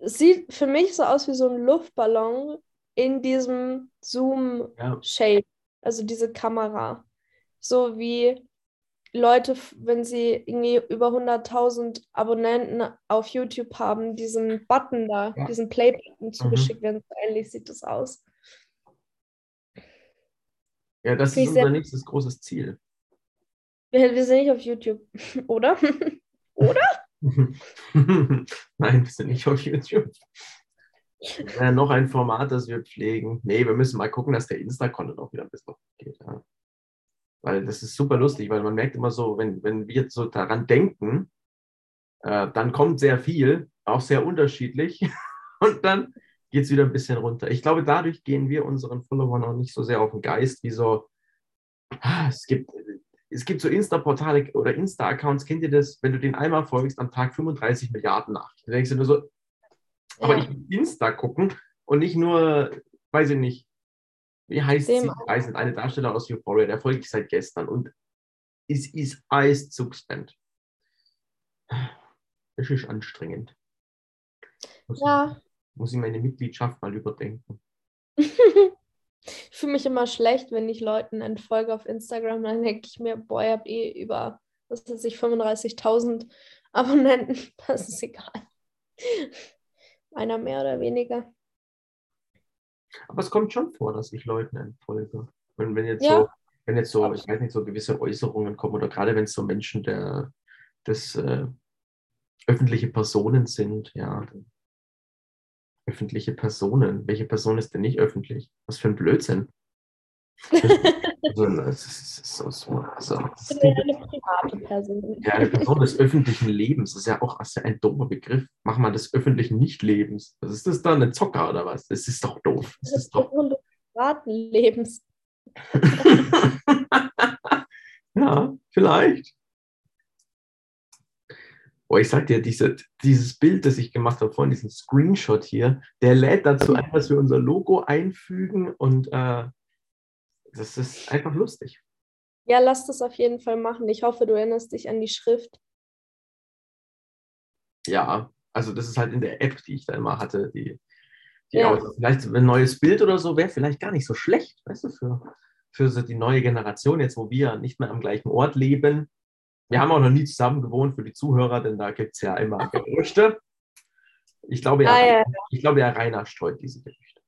es sieht für mich so aus wie so ein Luftballon in diesem Zoom-Shape, ja. also diese Kamera. So wie Leute, wenn sie irgendwie über 100.000 Abonnenten auf YouTube haben, diesen Button da, ja. diesen Play-Button mhm. zugeschickt werden. So ähnlich sieht das aus. Ja, das ist unser nächstes großes Ziel. Wir, wir sind nicht auf YouTube, oder? oder? Nein, wir sind nicht auf YouTube. Ja, noch ein Format, das wir pflegen. Nee, wir müssen mal gucken, dass der Insta-Content auch wieder ein bisschen geht. Ja. Weil das ist super lustig, weil man merkt immer so, wenn, wenn wir so daran denken, äh, dann kommt sehr viel, auch sehr unterschiedlich. Und dann geht es wieder ein bisschen runter. Ich glaube, dadurch gehen wir unseren Followern auch nicht so sehr auf den Geist, wie so, ah, es gibt, es gibt so Insta-Portale oder Insta-Accounts, kennt ihr das, wenn du den einmal folgst, am Tag 35 Milliarden Nachrichten. Da denkst du nur so, aber ich will Insta gucken und nicht nur, weiß ich nicht, wie heißt Dem sie? Nicht, eine Darsteller aus Euphoria, der folge ich seit gestern und es ist alles zu spend. Das ist anstrengend. Muss ja. Ich, muss ich meine Mitgliedschaft mal überdenken. ich fühle mich immer schlecht, wenn ich Leuten entfolge auf Instagram. Dann denke ich mir, boah, ihr habt eh über, was weiß ich, 35.000 Abonnenten. Das ist egal. Einer mehr oder weniger. Aber es kommt schon vor, dass ich Leuten entfolge. Wenn, wenn jetzt ja. so, wenn jetzt so, ich weiß nicht, so gewisse Äußerungen kommen oder gerade wenn es so Menschen der, das äh, öffentliche Personen sind, ja. Öffentliche Personen. Welche Person ist denn nicht öffentlich? Was für ein Blödsinn. Also, das ist so, so, das Ich bin ja eine private Person. ja, eine Person des öffentlichen Lebens das ist ja auch das ist ja ein doofer Begriff. Mach mal des öffentlichen Nicht-Lebens. Was ist das dann? Ein Zocker oder was? Das ist doch doof. Das Das ist doch. Person des privaten Lebens. ja, vielleicht. Boah, ich sag dir, diese, dieses Bild, das ich gemacht habe, vorhin, diesen Screenshot hier, der lädt dazu ein, dass wir unser Logo einfügen und äh, das ist einfach lustig. Ja, lass das auf jeden Fall machen. Ich hoffe, du erinnerst dich an die Schrift. Ja, also das ist halt in der App, die ich da immer hatte, die, die Ja. aus- vielleicht ein neues Bild oder so wäre vielleicht gar nicht so schlecht, weißt du, für, für so die neue Generation, jetzt wo wir nicht mehr am gleichen Ort leben. Wir haben auch noch nie zusammen gewohnt für die Zuhörer, denn da gibt es ja immer Gerüchte. Ich glaube, ja, Ah, ja. ich glaube, ja, Rainer streut diese Gerüchte.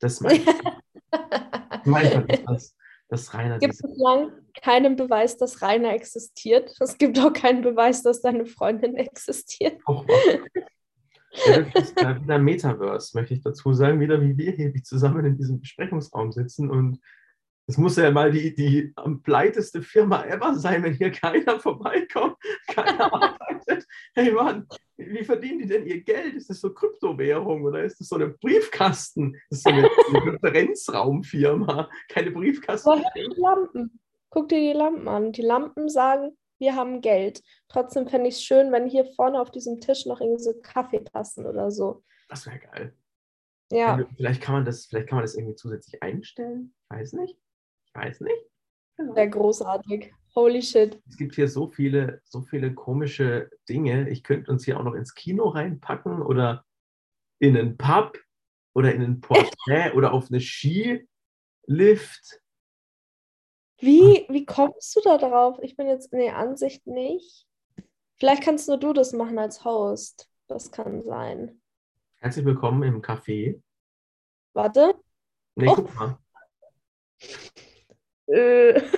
Das meine ich. Ich meine, dass, dass, Rainer Es gibt diese bislang keinen Beweis, dass Rainer existiert. Es gibt auch keinen Beweis, dass deine Freundin existiert. macht. Ja, das ist wieder Metaverse, möchte ich dazu sagen, wieder wie wir hier wie zusammen in diesem Besprechungsraum sitzen und es muss ja mal die, die am pleiteste Firma ever sein, wenn hier keiner vorbeikommt, keiner arbeitet. Hey Mann, wie verdienen die denn ihr Geld? Ist das so Kryptowährung oder ist das so ein Briefkasten? Das ist so eine, eine Konferenzraumfirma, keine Briefkasten. Woher die Lampen? Guck dir die Lampen an. Die Lampen sagen, wir haben Geld. Trotzdem fände ich es schön, wenn hier vorne auf diesem Tisch noch irgendwie so Kaffeetassen oder so. Das wäre geil. Ja, Vielleicht kann man das, vielleicht kann man das irgendwie zusätzlich einstellen. Ich weiß nicht. Ich weiß nicht. sehr großartig. Holy shit. Es gibt hier so viele, so viele komische Dinge. Ich könnte uns hier auch noch ins Kino reinpacken oder in einen Pub oder in ein Porträt oder auf eine Skilift. Wie, wie kommst du da drauf? Ich bin jetzt in der Ansicht nicht. Vielleicht kannst nur du das machen als Host. Das kann sein. Herzlich willkommen im Café. Warte. Nee, Oh. guck mal. Äh.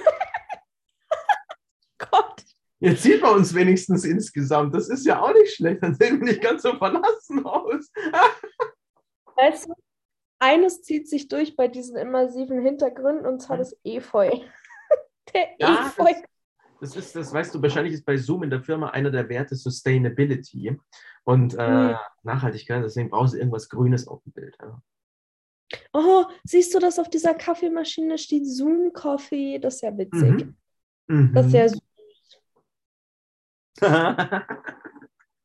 Gott. Jetzt sieht man uns wenigstens insgesamt. Das ist ja auch nicht schlecht. Dann sehen wir nicht ganz so verlassen aus. Weißt du, eines zieht sich durch bei diesen immersiven Hintergründen und zwar das Efeu. Der Ja, Efeu. Das ist, das weißt du, wahrscheinlich ist bei Zoom in der Firma einer der Werte Sustainability und äh, Hm. Nachhaltigkeit. Deswegen brauchst du irgendwas Grünes auf dem Bild. Ja. Oh, siehst du, dass auf dieser Kaffeemaschine steht Zoom Coffee? Das ist ja witzig. Mhm. Das ist ja, Mhm. süß.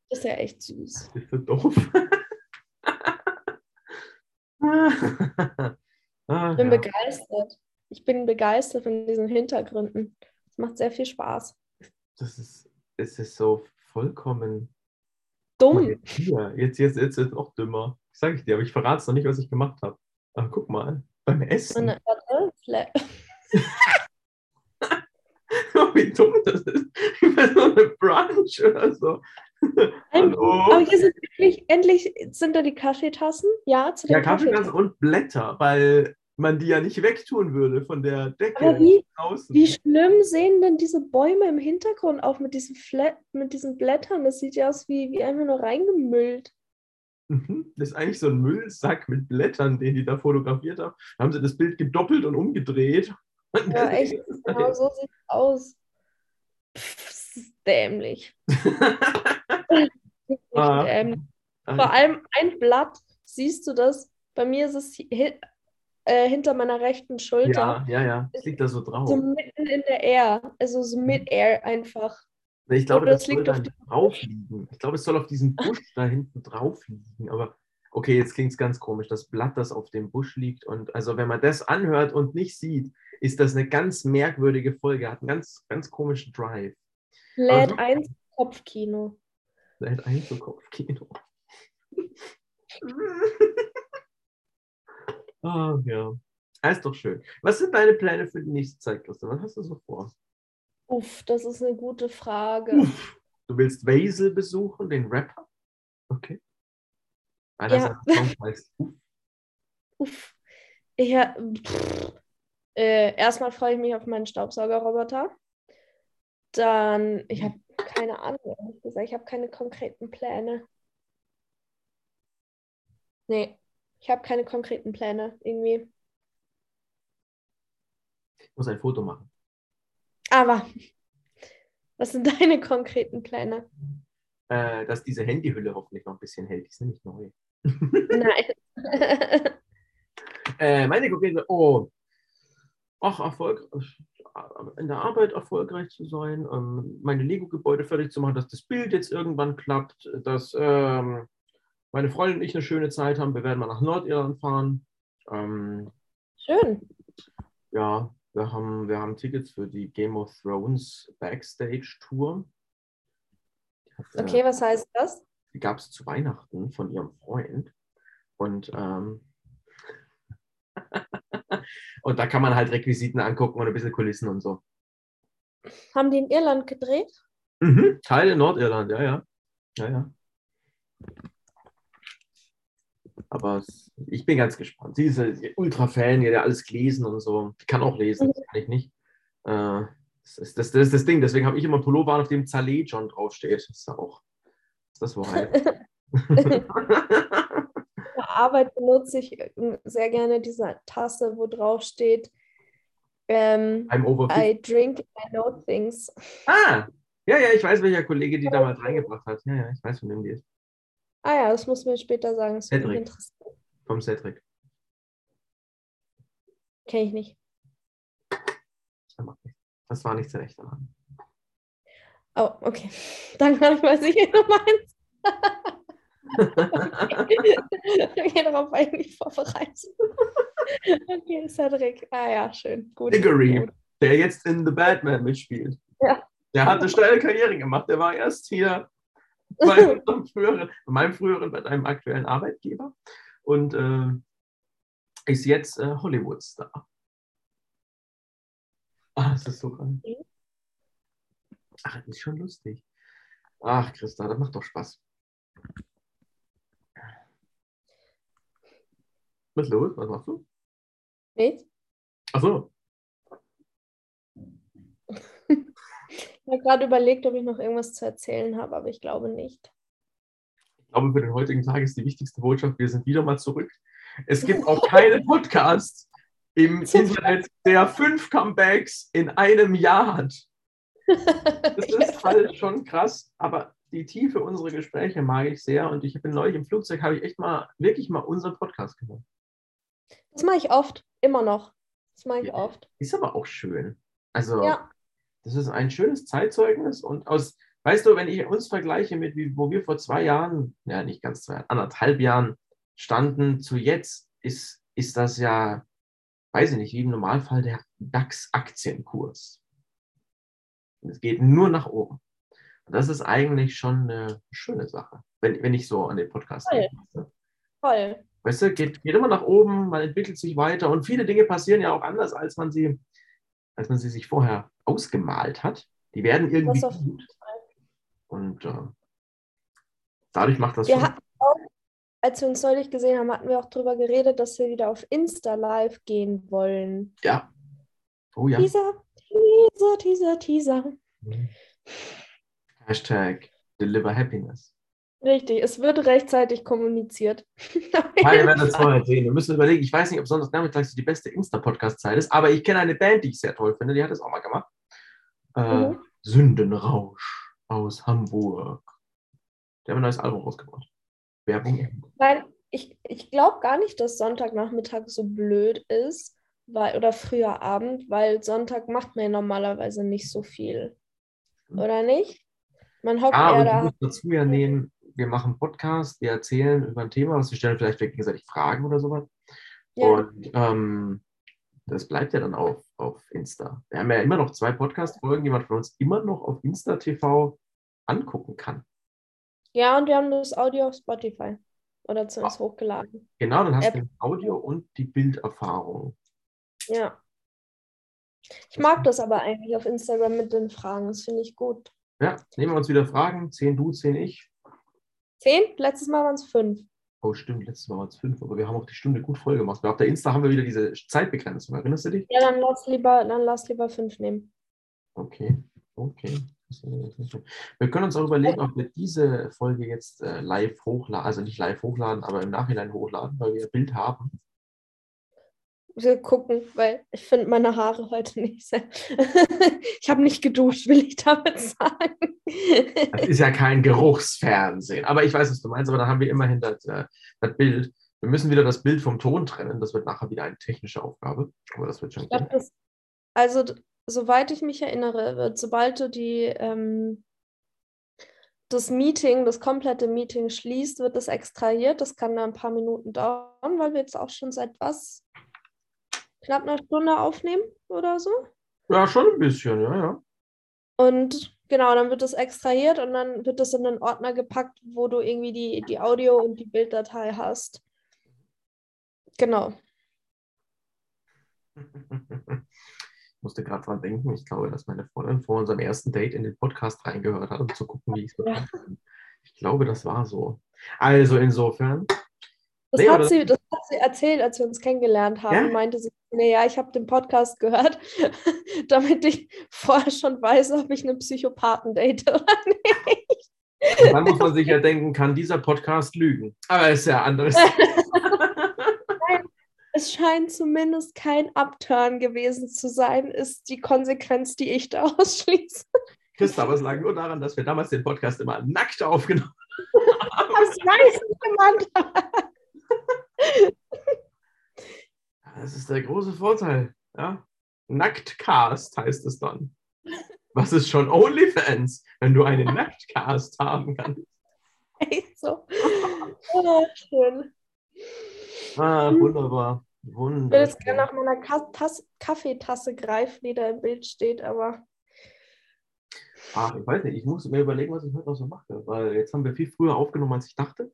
das ist ja echt süß. Bist du doof? ah, Ich bin ja. begeistert. Ich bin begeistert von diesen Hintergründen. Es macht sehr viel Spaß. Das ist, es ist so vollkommen. Dumm. Jetzt, jetzt, jetzt ist es noch dümmer. Sag ich dir, aber ich verrate es noch nicht, was ich gemacht habe. Aber guck mal, beim Essen. Meine, warte, Fla- Wie dumm das ist. Wie so eine Brunch oder so. Hallo. Aber hier sind wirklich, endlich sind da die Kaffeetassen. Ja, zu den Ja, Kaffeetassen Kaffeetassen. und Blätter, weil man die ja nicht wegtun würde von der Decke Aber wie, draußen. wie schlimm sehen denn diese Bäume im Hintergrund auf mit diesen, Flat, mit diesen Blättern? Das sieht ja aus wie, wie einfach nur reingemüllt. Mhm. Das ist eigentlich so ein Müllsack mit Blättern, den die da fotografiert haben. Da haben sie das Bild gedoppelt und umgedreht. Und Ja, echt. Genau so sieht es aus. Pff, das ist dämlich. Ah. dämlich. Vor allem ein Blatt, siehst du das? Bei mir ist es hi äh, hinter meiner rechten Schulter. ja, ja, ja. Es liegt da so drauf. So mitten in der Air. Also so mid-air einfach. Ich glaube, das es soll da auf drauf liegen. Ich glaube, es soll auf diesem Busch da hinten drauf liegen. Aber okay, jetzt klingt es ganz komisch. Das Blatt, das auf dem Busch liegt. Und also, wenn man das anhört und nicht sieht, ist das eine ganz merkwürdige Folge. Hat einen ganz, ganz komischen Drive. Lädt so- eins Kopfkino. Vielleicht ein so Kopfkino. ah, ja. Ah, ist doch schön. Was sind deine Pläne für die nächste Zeit, Christian? Was hast du so vor? Uff, das ist eine gute Frage. Uff. Du willst Basil besuchen, den Rapper? Okay. Einer Ja. seiner heißt Uff. Uff. Ja, äh, erstmal freue ich mich auf meinen Staubsaugerroboter. Dann, ich habe keine Ahnung, ehrlich gesagt. Ich habe keine konkreten Pläne. Nee, ich habe keine konkreten Pläne irgendwie. Ich muss ein Foto machen. Aber was sind deine konkreten Pläne? Äh, dass diese Handyhülle hoffentlich noch ein bisschen hält. Die ist nämlich neu. Nein. Äh, meine konkrete, oh, ach, Erfolg, in der Arbeit erfolgreich zu sein, ähm, meine Lego-Gebäude fertig zu machen, dass das Bild jetzt irgendwann klappt, dass ähm, meine Freundin und ich eine schöne Zeit haben. Wir werden mal nach Nordirland fahren. Ähm, Schön. ja, wir haben, wir haben Tickets für die Game of Thrones Backstage-Tour. Die, Okay, äh, was heißt das? die gab es zu Weihnachten von ihrem Freund. Und, ähm, und da kann man halt Requisiten angucken und ein bisschen Kulissen und so. Haben die in Irland gedreht? Mhm. Teil in Nordirland, ja, ja. Ja, ja. Aber ich bin ganz gespannt. Sie ist äh, Ultra-Fan, die hat ja alles gelesen und so. Die kann auch lesen, das kann ich nicht. Äh, das, ist, das, das ist das Ding. Deswegen habe ich immer Pullover an, auf dem Zalé John draufsteht. Das ist ja auch ist das Wahrheit. Der Arbeit benutze ich äh, sehr gerne diese Tasse, wo drauf steht, ähm, I'm over 50. I drink, I know things. Ah, ja, ja, ich weiß, welcher Kollege die damals reingebracht hat. Ja, ja, ich weiß, von wem die ist. Ah ja, das muss mir später sagen. Das Cedric. interessieren. Vom Cedric. Kenne ich nicht. Das war nicht zu recht daran. Oh, okay. Dann kann ich mal sicher, du meinst. okay, darauf war ich nicht vorbereitet. okay, Cedric. Ah ja, schön. Gut. Diggory, der jetzt in The Batman mitspielt. Ja. Der hat eine steile Karriere gemacht. Der war erst hier bei, früheren, bei meinem früheren, bei deinem aktuellen Arbeitgeber und äh, ist jetzt äh, Hollywood-Star. Ah, das ist so geil. Ach, das ist schon lustig. Ach, Christa, das macht doch Spaß. Was ist los? Was machst du? Nichts? Ach so. Ich habe gerade überlegt, ob ich noch irgendwas zu erzählen habe, aber ich glaube nicht. Ich glaube, für den heutigen Tag ist die wichtigste Botschaft, wir sind wieder mal zurück. Es gibt auch keinen Podcast im Internet, der fünf Comebacks in einem Jahr hat. Das ist halt schon krass, aber die Tiefe unserer Gespräche mag ich sehr und ich bin neulich im Flugzeug, habe ich echt mal, wirklich mal unseren Podcast gehört. Das mache ich oft, immer noch. Das mache ich Ja. oft. Ist aber auch schön. Also, Ja, das ist ein schönes Zeitzeugnis und aus, weißt du, wenn ich uns vergleiche mit, wo wir vor zwei Jahren, ja nicht ganz zwei, anderthalb Jahren standen, zu jetzt, ist, ist das ja, weiß ich nicht, wie im Normalfall der DAX-Aktienkurs. Es geht nur nach oben. Und das ist eigentlich schon eine schöne Sache, wenn, wenn ich so an den Podcast Voll. denke. toll. Weißt du, geht, geht immer nach oben, man entwickelt sich weiter und viele Dinge passieren ja auch anders, als man sie, als man sie sich vorher ausgemalt hat. Die werden irgendwie gut. Und äh, dadurch macht das Wir schon. auch, als wir uns neulich gesehen haben, hatten wir auch darüber geredet, dass wir wieder auf Insta live gehen wollen. Ja. Oh ja. Teaser, Teaser, Teaser, Teaser. Hashtag Deliver Happiness. Richtig, es wird rechtzeitig kommuniziert. Ja, Fall. vorher sehen. Wir müssen überlegen, ich weiß nicht, ob Sonntagnachmittags die beste Insta-Podcast-Zeit ist, aber ich kenne eine Band, die ich sehr toll finde, die hat es auch mal gemacht. Äh, Mhm. Sündenrausch aus Hamburg. Die haben ein neues Album rausgebracht. Werbung. Nein, ich, ich glaube gar nicht, dass Sonntagnachmittag so blöd ist, weil, oder früher Abend, weil Sonntag macht man ja normalerweise nicht so viel. Oder nicht? Man hockt Ah, eher da. dazu ja nehmen, wir machen Podcast, wir erzählen über ein Thema, was wir stellen vielleicht gegenseitig Fragen oder sowas. Ja, Und ähm, das bleibt ja dann auf, auf Insta. Wir haben ja immer noch zwei Podcast-Folgen, die man von uns immer noch auf Insta TV angucken kann. ja, und wir haben das Audio auf Spotify. Oder zumindest hochgeladen. Genau, dann hast App. du den Audio und die Bilderfahrung. Ja. Ich mag das aber eigentlich auf Instagram mit den Fragen. Das finde ich gut. Ja, nehmen wir uns wieder Fragen. Zehn du, zehn ich. Zehn? Letztes Mal waren es fünf. Oh, stimmt, letztes Mal waren es fünf, aber wir haben auch die Stunde gut voll gemacht. Auf der Insta haben wir wieder diese Zeitbegrenzung. Erinnerst du dich? Ja, dann lass lieber, dann lass lieber fünf nehmen. Okay, okay. Wir können uns auch überlegen, ob wir diese Folge jetzt äh, live hochladen, also nicht live hochladen, aber im Nachhinein hochladen, weil wir ein Bild haben. Wir gucken, weil ich finde meine Haare heute nicht sehr. ich habe nicht geduscht, will ich damit sagen. das ist ja kein Geruchsfernsehen. Aber ich weiß, was du meinst, aber da haben wir immerhin das, äh, das Bild. Wir müssen wieder das Bild vom Ton trennen. Das wird nachher wieder eine technische Aufgabe. Aber das wird schon. Glaub, das, also soweit ich mich erinnere, wird, sobald du die, ähm, das Meeting, das komplette Meeting schließt, wird das extrahiert. Das kann dann ein paar Minuten dauern, weil wir jetzt auch schon seit was? Knapp einer Stunde aufnehmen oder so? Ja, schon ein bisschen, ja, ja. Und genau, dann wird das extrahiert und dann wird das in einen Ordner gepackt, wo du irgendwie die, die Audio- und die Bilddatei hast. Genau. musste gerade dran denken, ich glaube, dass meine Freundin vor unserem ersten Date in den Podcast reingehört hat, um zu gucken, wie ich es ja. Ich glaube, das war so. Also insofern. Das, nee, hat sie, das hat sie erzählt, als wir uns kennengelernt haben. Ja? Meinte sie, naja, ich habe den Podcast gehört, damit ich vorher schon weiß, ob ich einen Psychopathen date oder nicht. Und dann muss man sich ja denken, kann dieser Podcast lügen? Aber ist ja anderes es scheint zumindest kein Upturn gewesen zu sein, ist die Konsequenz, die ich da ausschließe. Christa, es lag nur daran, dass wir damals den Podcast immer nackt aufgenommen haben. Das weiß niemand. Das ist der große Vorteil. Ja? Nacktcast heißt es dann. Was ist schon OnlyFans, wenn du einen Nacktcast haben kannst? Echt so. Oh, schön. Ah, wunderbar. Wunderbar. Ich würde jetzt gerne nach meiner Kaffeetasse greifen, die da im Bild steht, aber. Ach, ich weiß nicht, ich muss mir überlegen, was ich heute noch so mache, weil jetzt haben wir viel früher aufgenommen, als ich dachte.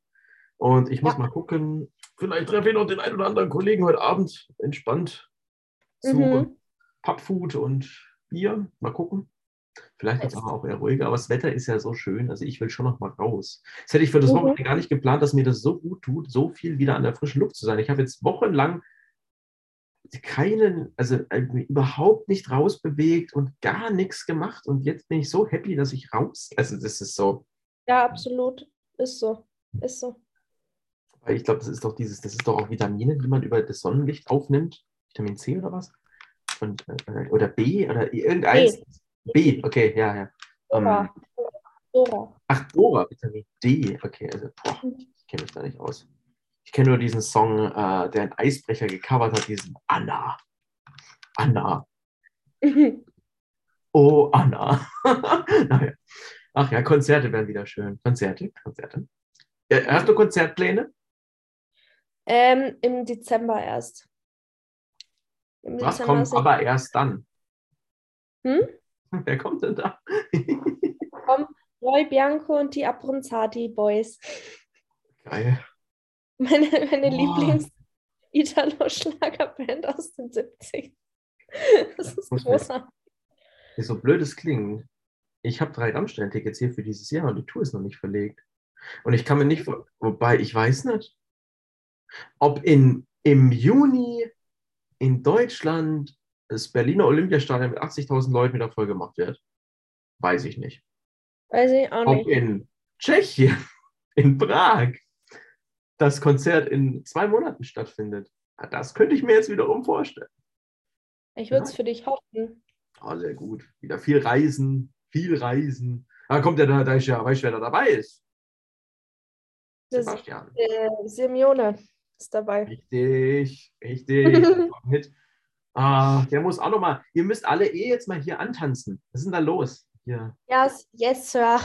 Und ich muss ja. mal gucken, vielleicht treffe ich noch den einen oder anderen Kollegen heute Abend entspannt zu mhm. Pubfood und Bier. Mal gucken. Vielleicht wird es aber auch eher ruhiger, aber das Wetter ist ja so schön. Also ich will schon noch mal raus. Das hätte ich für das mhm. Wochenende gar nicht geplant, dass mir das so gut tut, so viel wieder an der frischen Luft zu sein. Ich habe jetzt wochenlang keinen, also äh, überhaupt nicht rausbewegt und gar nichts gemacht. Und jetzt bin ich so happy, dass ich raus. Also das ist so. Ja, absolut. Ist so. Ist so. Weil ich glaube, das ist doch dieses, das ist doch auch Vitamine, die man über das Sonnenlicht aufnimmt. Vitamin C oder was? Und, äh, oder B oder irgendeins. B, B okay, ja, ja. Dora. Um, Dora. Ach, Dora, Vitamin D. Okay, also boah, ich kenne mich da nicht aus. Ich kenne nur diesen Song, äh, der ein Eisbrecher gecovert hat, diesen Anna. Anna. oh, Anna. naja. Ach ja, Konzerte wären wieder schön. Konzerte, Konzerte. Äh, hast du Konzertpläne? Ähm, Im Dezember erst. Im Was Dezember kommt aber erst dann? Hm? Wer kommt denn da? Kommt Roy Bianco und die Abronzati Boys. Geil. Meine, meine Lieblings-Italo-Schlagerband aus den 70 Das ist großartig. So blöd es klingt. Ich habe drei Rammstein-Tickets hier für dieses Jahr und die Tour ist noch nicht verlegt. Und ich kann mir nicht, wobei ich weiß nicht, ob in, im Juni in Deutschland das Berliner Olympiastadion mit 80.000 Leuten wieder voll gemacht wird. Weiß ich nicht. Weiß ich auch nicht. Ob in Tschechien, in Prag, das Konzert in zwei Monaten stattfindet. Das könnte ich mir jetzt wiederum vorstellen. Ich würde es ja. für dich hoffen. Oh, sehr gut. Wieder viel Reisen, viel Reisen. Da kommt ja da, da ist ja, weißt du, wer da dabei ist? Sebastian. Äh, Simeone ist dabei. Richtig, richtig. Ah, der muss auch nochmal, ihr müsst alle eh jetzt mal hier antanzen. Was ist denn da los? Hier. Yes, yes, Sir.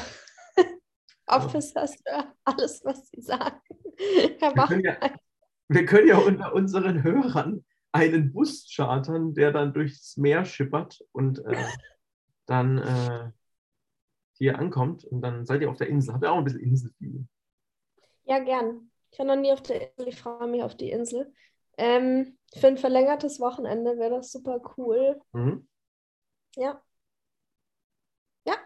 Officer, Sir. Alles, was Sie sagen. Herr wir, können ja, wir können ja unter unseren Hörern einen Bus chartern, der dann durchs Meer schippert und äh, dann äh, hier ankommt und dann seid ihr auf der Insel. Habt ihr auch ein bisschen Inselfeeling? Ja, gern. Ich war noch nie auf der Insel, ich freue mich auf die Insel. Ähm, für ein verlängertes Wochenende wäre das super cool. Mhm. Ja. Ja.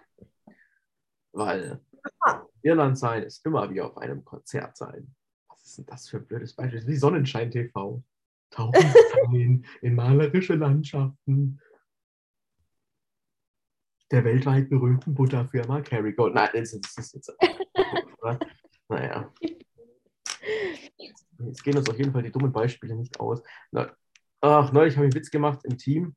Weil ah. Irland sein ist immer wie auf einem Konzert sein. Was ist denn das für ein blödes Beispiel? Wie Sonnenschein TV. Tauchen ein in malerische Landschaften. der weltweit berühmten Butterfirma Kerrygold. Nein, das ist, das ist jetzt. naja. Es gehen uns auf jeden Fall die dummen Beispiele nicht aus. Ach, neulich habe ich einen Witz gemacht im Team.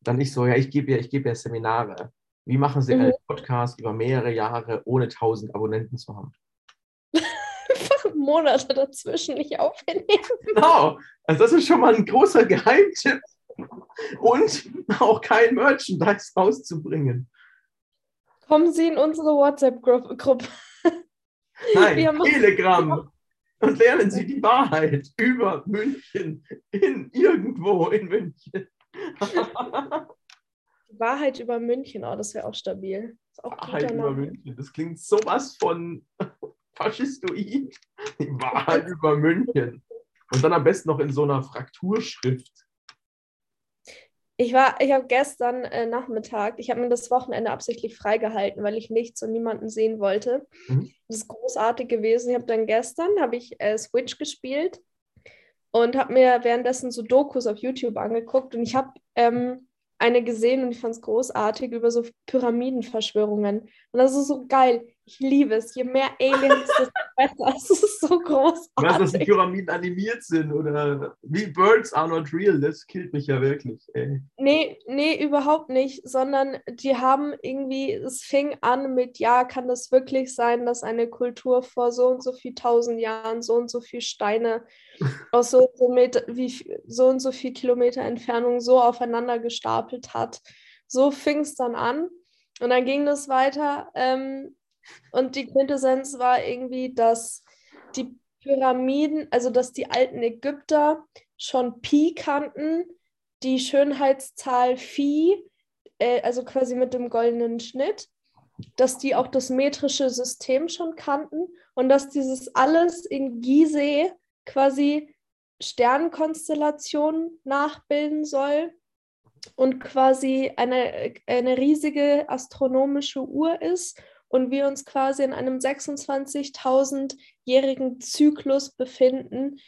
Dann ich so, ja, ich gebe ja, ich gebe ja Seminare. Wie machen Sie mhm. einen Podcast über mehrere Jahre ohne 1000 Abonnenten zu haben? Einfach Monate dazwischen nicht aufnehmen. Genau. Also das ist schon mal ein großer Geheimtipp. Und auch kein Merchandise rauszubringen. Kommen Sie in unsere WhatsApp-Gruppe. Nein, Telegram. Und lernen Sie die Wahrheit über München in irgendwo in München. die Wahrheit über München, oh, das wäre auch stabil. Auch Wahrheit über München, das klingt sowas von faschistoid. Die Wahrheit über München. Und dann am besten noch in so einer Frakturschrift. Ich war, ich habe gestern äh, Nachmittag, ich habe mir das Wochenende absichtlich freigehalten, weil ich nichts und niemanden sehen wollte. Mhm. Das ist großartig gewesen. Ich habe dann gestern habe ich äh, Switch gespielt und habe mir währenddessen so Dokus auf YouTube angeguckt und ich habe ähm, eine gesehen und ich fand es großartig über so Pyramidenverschwörungen. Und das ist so geil. Ich liebe es. Je mehr Aliens, desto besser. Es ist so großartig. Was, dass die Pyramiden animiert sind oder wie Birds are not real, das killt mich ja wirklich. Ey. Nee, nee, überhaupt nicht, sondern die haben irgendwie, es fing an mit, ja, kann das wirklich sein, dass eine Kultur vor so und so viel tausend Jahren so und so viel Steine aus so und so, Meter, wie, so und so viel Kilometer Entfernung so aufeinander gestapelt hat. So fing es dann an. Und dann ging das weiter. Ähm, und die Quintessenz war irgendwie, dass die Pyramiden, also dass die alten Ägypter schon Pi kannten, die Schönheitszahl Phi, äh, also quasi mit dem goldenen Schnitt, dass die auch das metrische System schon kannten und dass dieses alles in Gizeh quasi Sternkonstellationen nachbilden soll und quasi eine, eine riesige astronomische Uhr ist und wir uns quasi in einem 26.000-jährigen Zyklus befinden,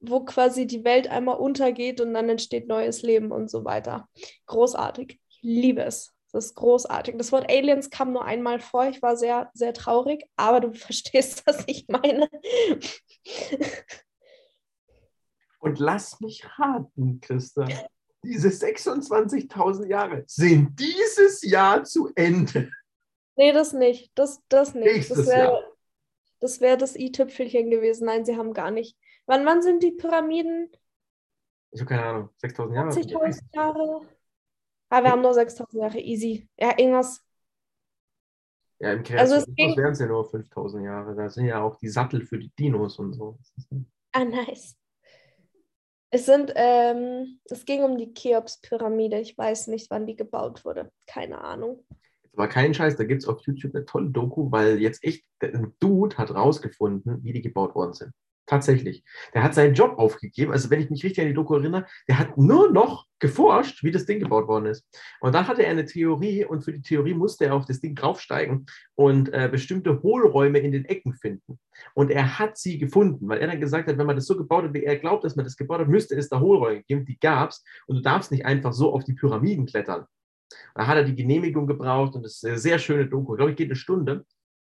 wo quasi die Welt einmal untergeht und dann entsteht neues Leben und so weiter. Großartig. Ich liebe es. Das ist großartig. Das Wort Aliens kam nur einmal vor. Ich war sehr, sehr traurig, aber du verstehst, was ich meine. Und lass mich raten, Christa. Diese 26.000 Jahre sind dieses Jahr zu Ende. Nee, das nicht. Das, das nicht. Nächstes das wäre das, wär das i-Tüpfelchen gewesen. Nein, sie haben gar nicht. Wann, wann sind die Pyramiden? Ich habe keine Ahnung. 6000 Jahre? 80.000 Jahre. Ah, wir haben nur 6000 Jahre. Easy. Ja, irgendwas. Ja, im Kreationismus also wären es ja nur 5000 Jahre. Da sind ja auch die Sattel für die Dinos und so. Ah, nice. Es sind, ähm, es ging um die Cheops-Pyramide. Ich weiß nicht, wann die gebaut wurde. Keine Ahnung. Aber kein Scheiß, da gibt es auf YouTube eine tolle Doku, weil jetzt echt ein Dude hat rausgefunden, wie die gebaut worden sind. Tatsächlich. Der hat seinen Job aufgegeben. Also, wenn ich mich richtig an die Doku erinnere, der hat nur noch geforscht, wie das Ding gebaut worden ist. Und dann hatte er eine Theorie und für die Theorie musste er auf das Ding draufsteigen und äh, bestimmte Hohlräume in den Ecken finden. Und er hat sie gefunden, weil er dann gesagt hat, wenn man das so gebaut hat, wie er glaubt, dass man das gebaut hat, müsste es da Hohlräume geben. Die gab es. Und du darfst nicht einfach so auf die Pyramiden klettern. Da hat er die Genehmigung gebraucht und das ist eine sehr schöne Doku. Ich glaube, ich geht eine Stunde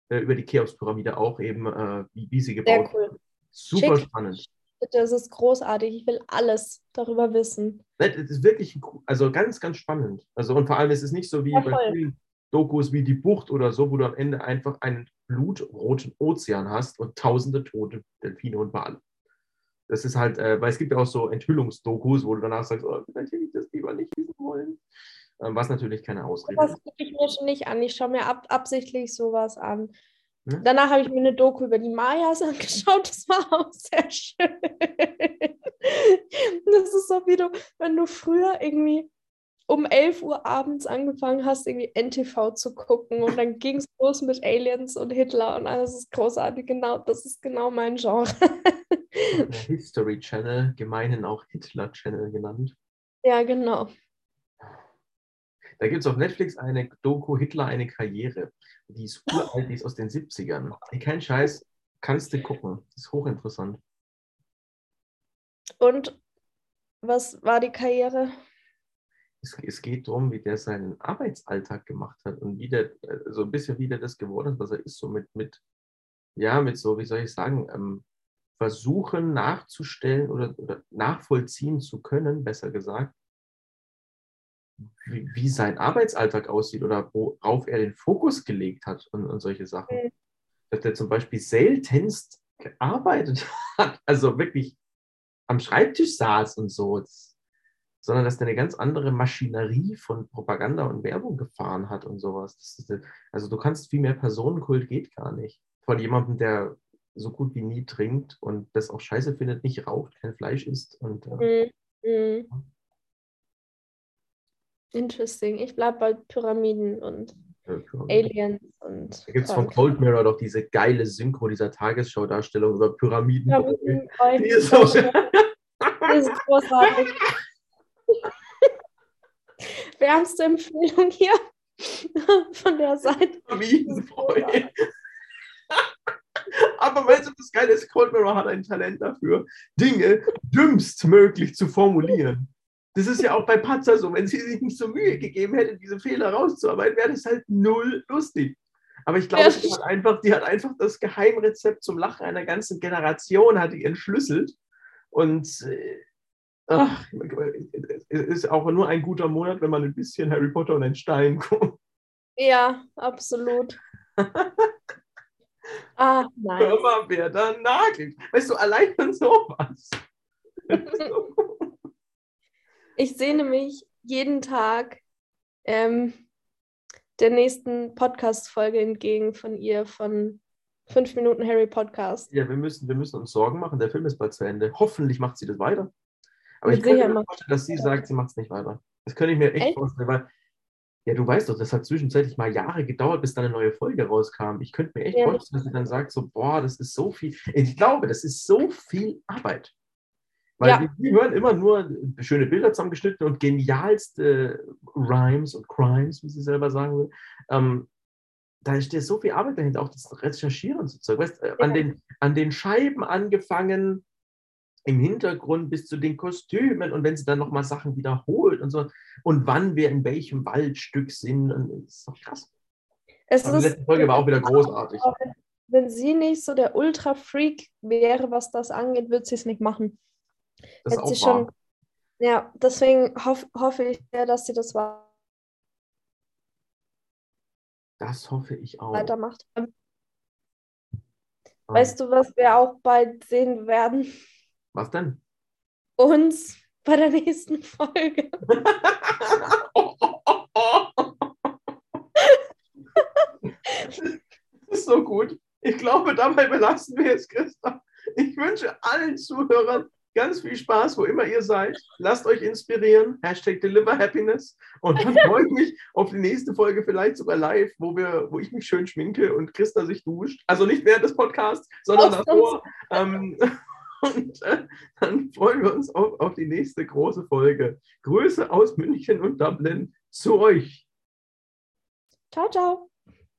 äh, über die Cheops-Pyramide auch eben, äh, wie, wie sie gebaut sehr cool. Super Schick. spannend. Das ist großartig. Ich will alles darüber wissen. Das ist wirklich, also ganz, ganz spannend. Also und vor allem ist es nicht so wie ja, bei vielen Dokus wie die Bucht oder so, wo du am Ende einfach einen blutroten Ozean hast und tausende tote Delfine und Wale. Das ist halt, äh, weil es gibt ja auch so Enthüllungsdokus, wo du danach sagst, oh, vielleicht hätte ich das lieber nicht wissen wollen. Ähm, was natürlich keine Ausrede ist. Das gucke ich mir schon nicht an. Ich schaue mir ab, absichtlich sowas an. Hm? Danach habe ich mir eine Doku über die Mayas angeschaut. Das war auch sehr schön. Das ist so wie du, wenn du früher irgendwie um 11 Uhr abends angefangen hast, irgendwie NTV zu gucken und dann ging es los mit Aliens und Hitler und alles ist großartig. Genau, das ist genau mein Genre. History Channel, gemeinen auch Hitler Channel genannt. Ja, genau. Da gibt es auf Netflix eine Doku Hitler eine Karriere. Die ist uralt, die ist aus den 70ern. Kein Scheiß, kannst du gucken. Ist hochinteressant. Und was war die Karriere? es, es geht darum, wie der seinen Arbeitsalltag gemacht hat und wie der, äh, so ein bisschen wie der das geworden ist, was er ist, so mit, mit ja, mit so, wie soll ich sagen, ähm, versuchen nachzustellen oder, oder, nachvollziehen zu können, besser gesagt, wie, wie, sein Arbeitsalltag aussieht oder worauf er den Fokus gelegt hat und, und solche Sachen. Mhm. Dass er zum Beispiel seltenst gearbeitet hat, also wirklich am Schreibtisch saß und so, sondern dass der eine ganz andere Maschinerie von Propaganda und Werbung gefahren hat und sowas. Ist, also du kannst viel mehr Personenkult geht gar nicht. Von jemandem, der so gut wie nie trinkt und das auch scheiße findet, nicht raucht, kein Fleisch isst. Und, äh, mm, mm. Interesting. Ich bleibe bei Pyramiden und ja, Aliens und. Da gibt es von Cold Mirror doch diese geile Synchro dieser Tagesschau-Darstellung über Pyramiden. Ja, die, ist so die ist großartig. Wärmste Empfehlung hier von der Seite. Pyramidenfreunde. Aber weißt du, das Geile ist, Cold Mirror hat ein Talent dafür, Dinge dümmstmöglich zu formulieren. Das ist ja auch bei Patzer so. Wenn sie sich nicht so Mühe gegeben hätte, diese Fehler rauszuarbeiten, wäre das halt null lustig. Aber ich glaube, ja. die, hat einfach, die hat einfach das Geheimrezept zum Lachen einer ganzen Generation hat die entschlüsselt. Und äh, ach, es ist auch nur ein guter Monat, wenn man ein bisschen Harry Potter und ein Stein guckt. Ja, absolut. ah, nein. Hör mal, wer da nagelt. Weißt du, allein von sowas. Ich sehne mich jeden Tag ähm, der nächsten Podcast-Folge entgegen von ihr, von 5 Minuten Harry Podcast. Ja, wir müssen, wir müssen uns Sorgen machen. Der Film ist bald zu Ende. Hoffentlich macht sie das weiter. Aber Mit ich könnte mir vorstellen, dass sie sagt, sie macht es nicht weiter. Das könnte ich mir echt, echt? vorstellen, weil, ja, du weißt doch, das hat zwischenzeitlich mal Jahre gedauert, bis da eine neue Folge rauskam. Ich könnte mir echt ja. vorstellen, dass sie dann sagt, so, boah, das ist so viel. Ich glaube, das ist so viel Arbeit. Weil ja. die, hören immer nur schöne Bilder zusammengeschnitten und genialste Rhymes und Crimes, wie sie selber sagen will. Ähm, da steht so viel Arbeit dahinter, auch das Recherchieren und so Zeug. Weißt, äh, ja. an, den, an den Scheiben angefangen, im Hintergrund bis zu den Kostümen und wenn sie dann nochmal Sachen wiederholt und so und wann wir in welchem Waldstück sind. Das ist doch krass. Es ist, die letzte Folge war auch wieder großartig. Wenn sie nicht so der Ultra-Freak wäre, was das angeht, würde sie es nicht machen. Das ist auch schon, ja, deswegen hoff, hoffe ich sehr, dass sie das war. Das hoffe ich auch. Weitermacht. Ah. Weißt du, was wir auch bald sehen werden? Was denn? Uns bei der nächsten Folge. das ist so gut. Ich glaube, dabei belassen wir es, Christa. Ich wünsche allen Zuhörern Ganz viel Spaß, wo immer ihr seid. Lasst euch inspirieren. Hashtag Deliver Happiness. Und dann freue ich mich auf die nächste Folge, vielleicht sogar live, wo, wir, wo ich mich schön schminke und Christa sich duscht. Also nicht während des Podcasts, sondern auf davor. Ähm, und äh, dann freuen wir uns auf, auf die nächste große Folge. Grüße aus München und Dublin zu euch. Ciao, ciao.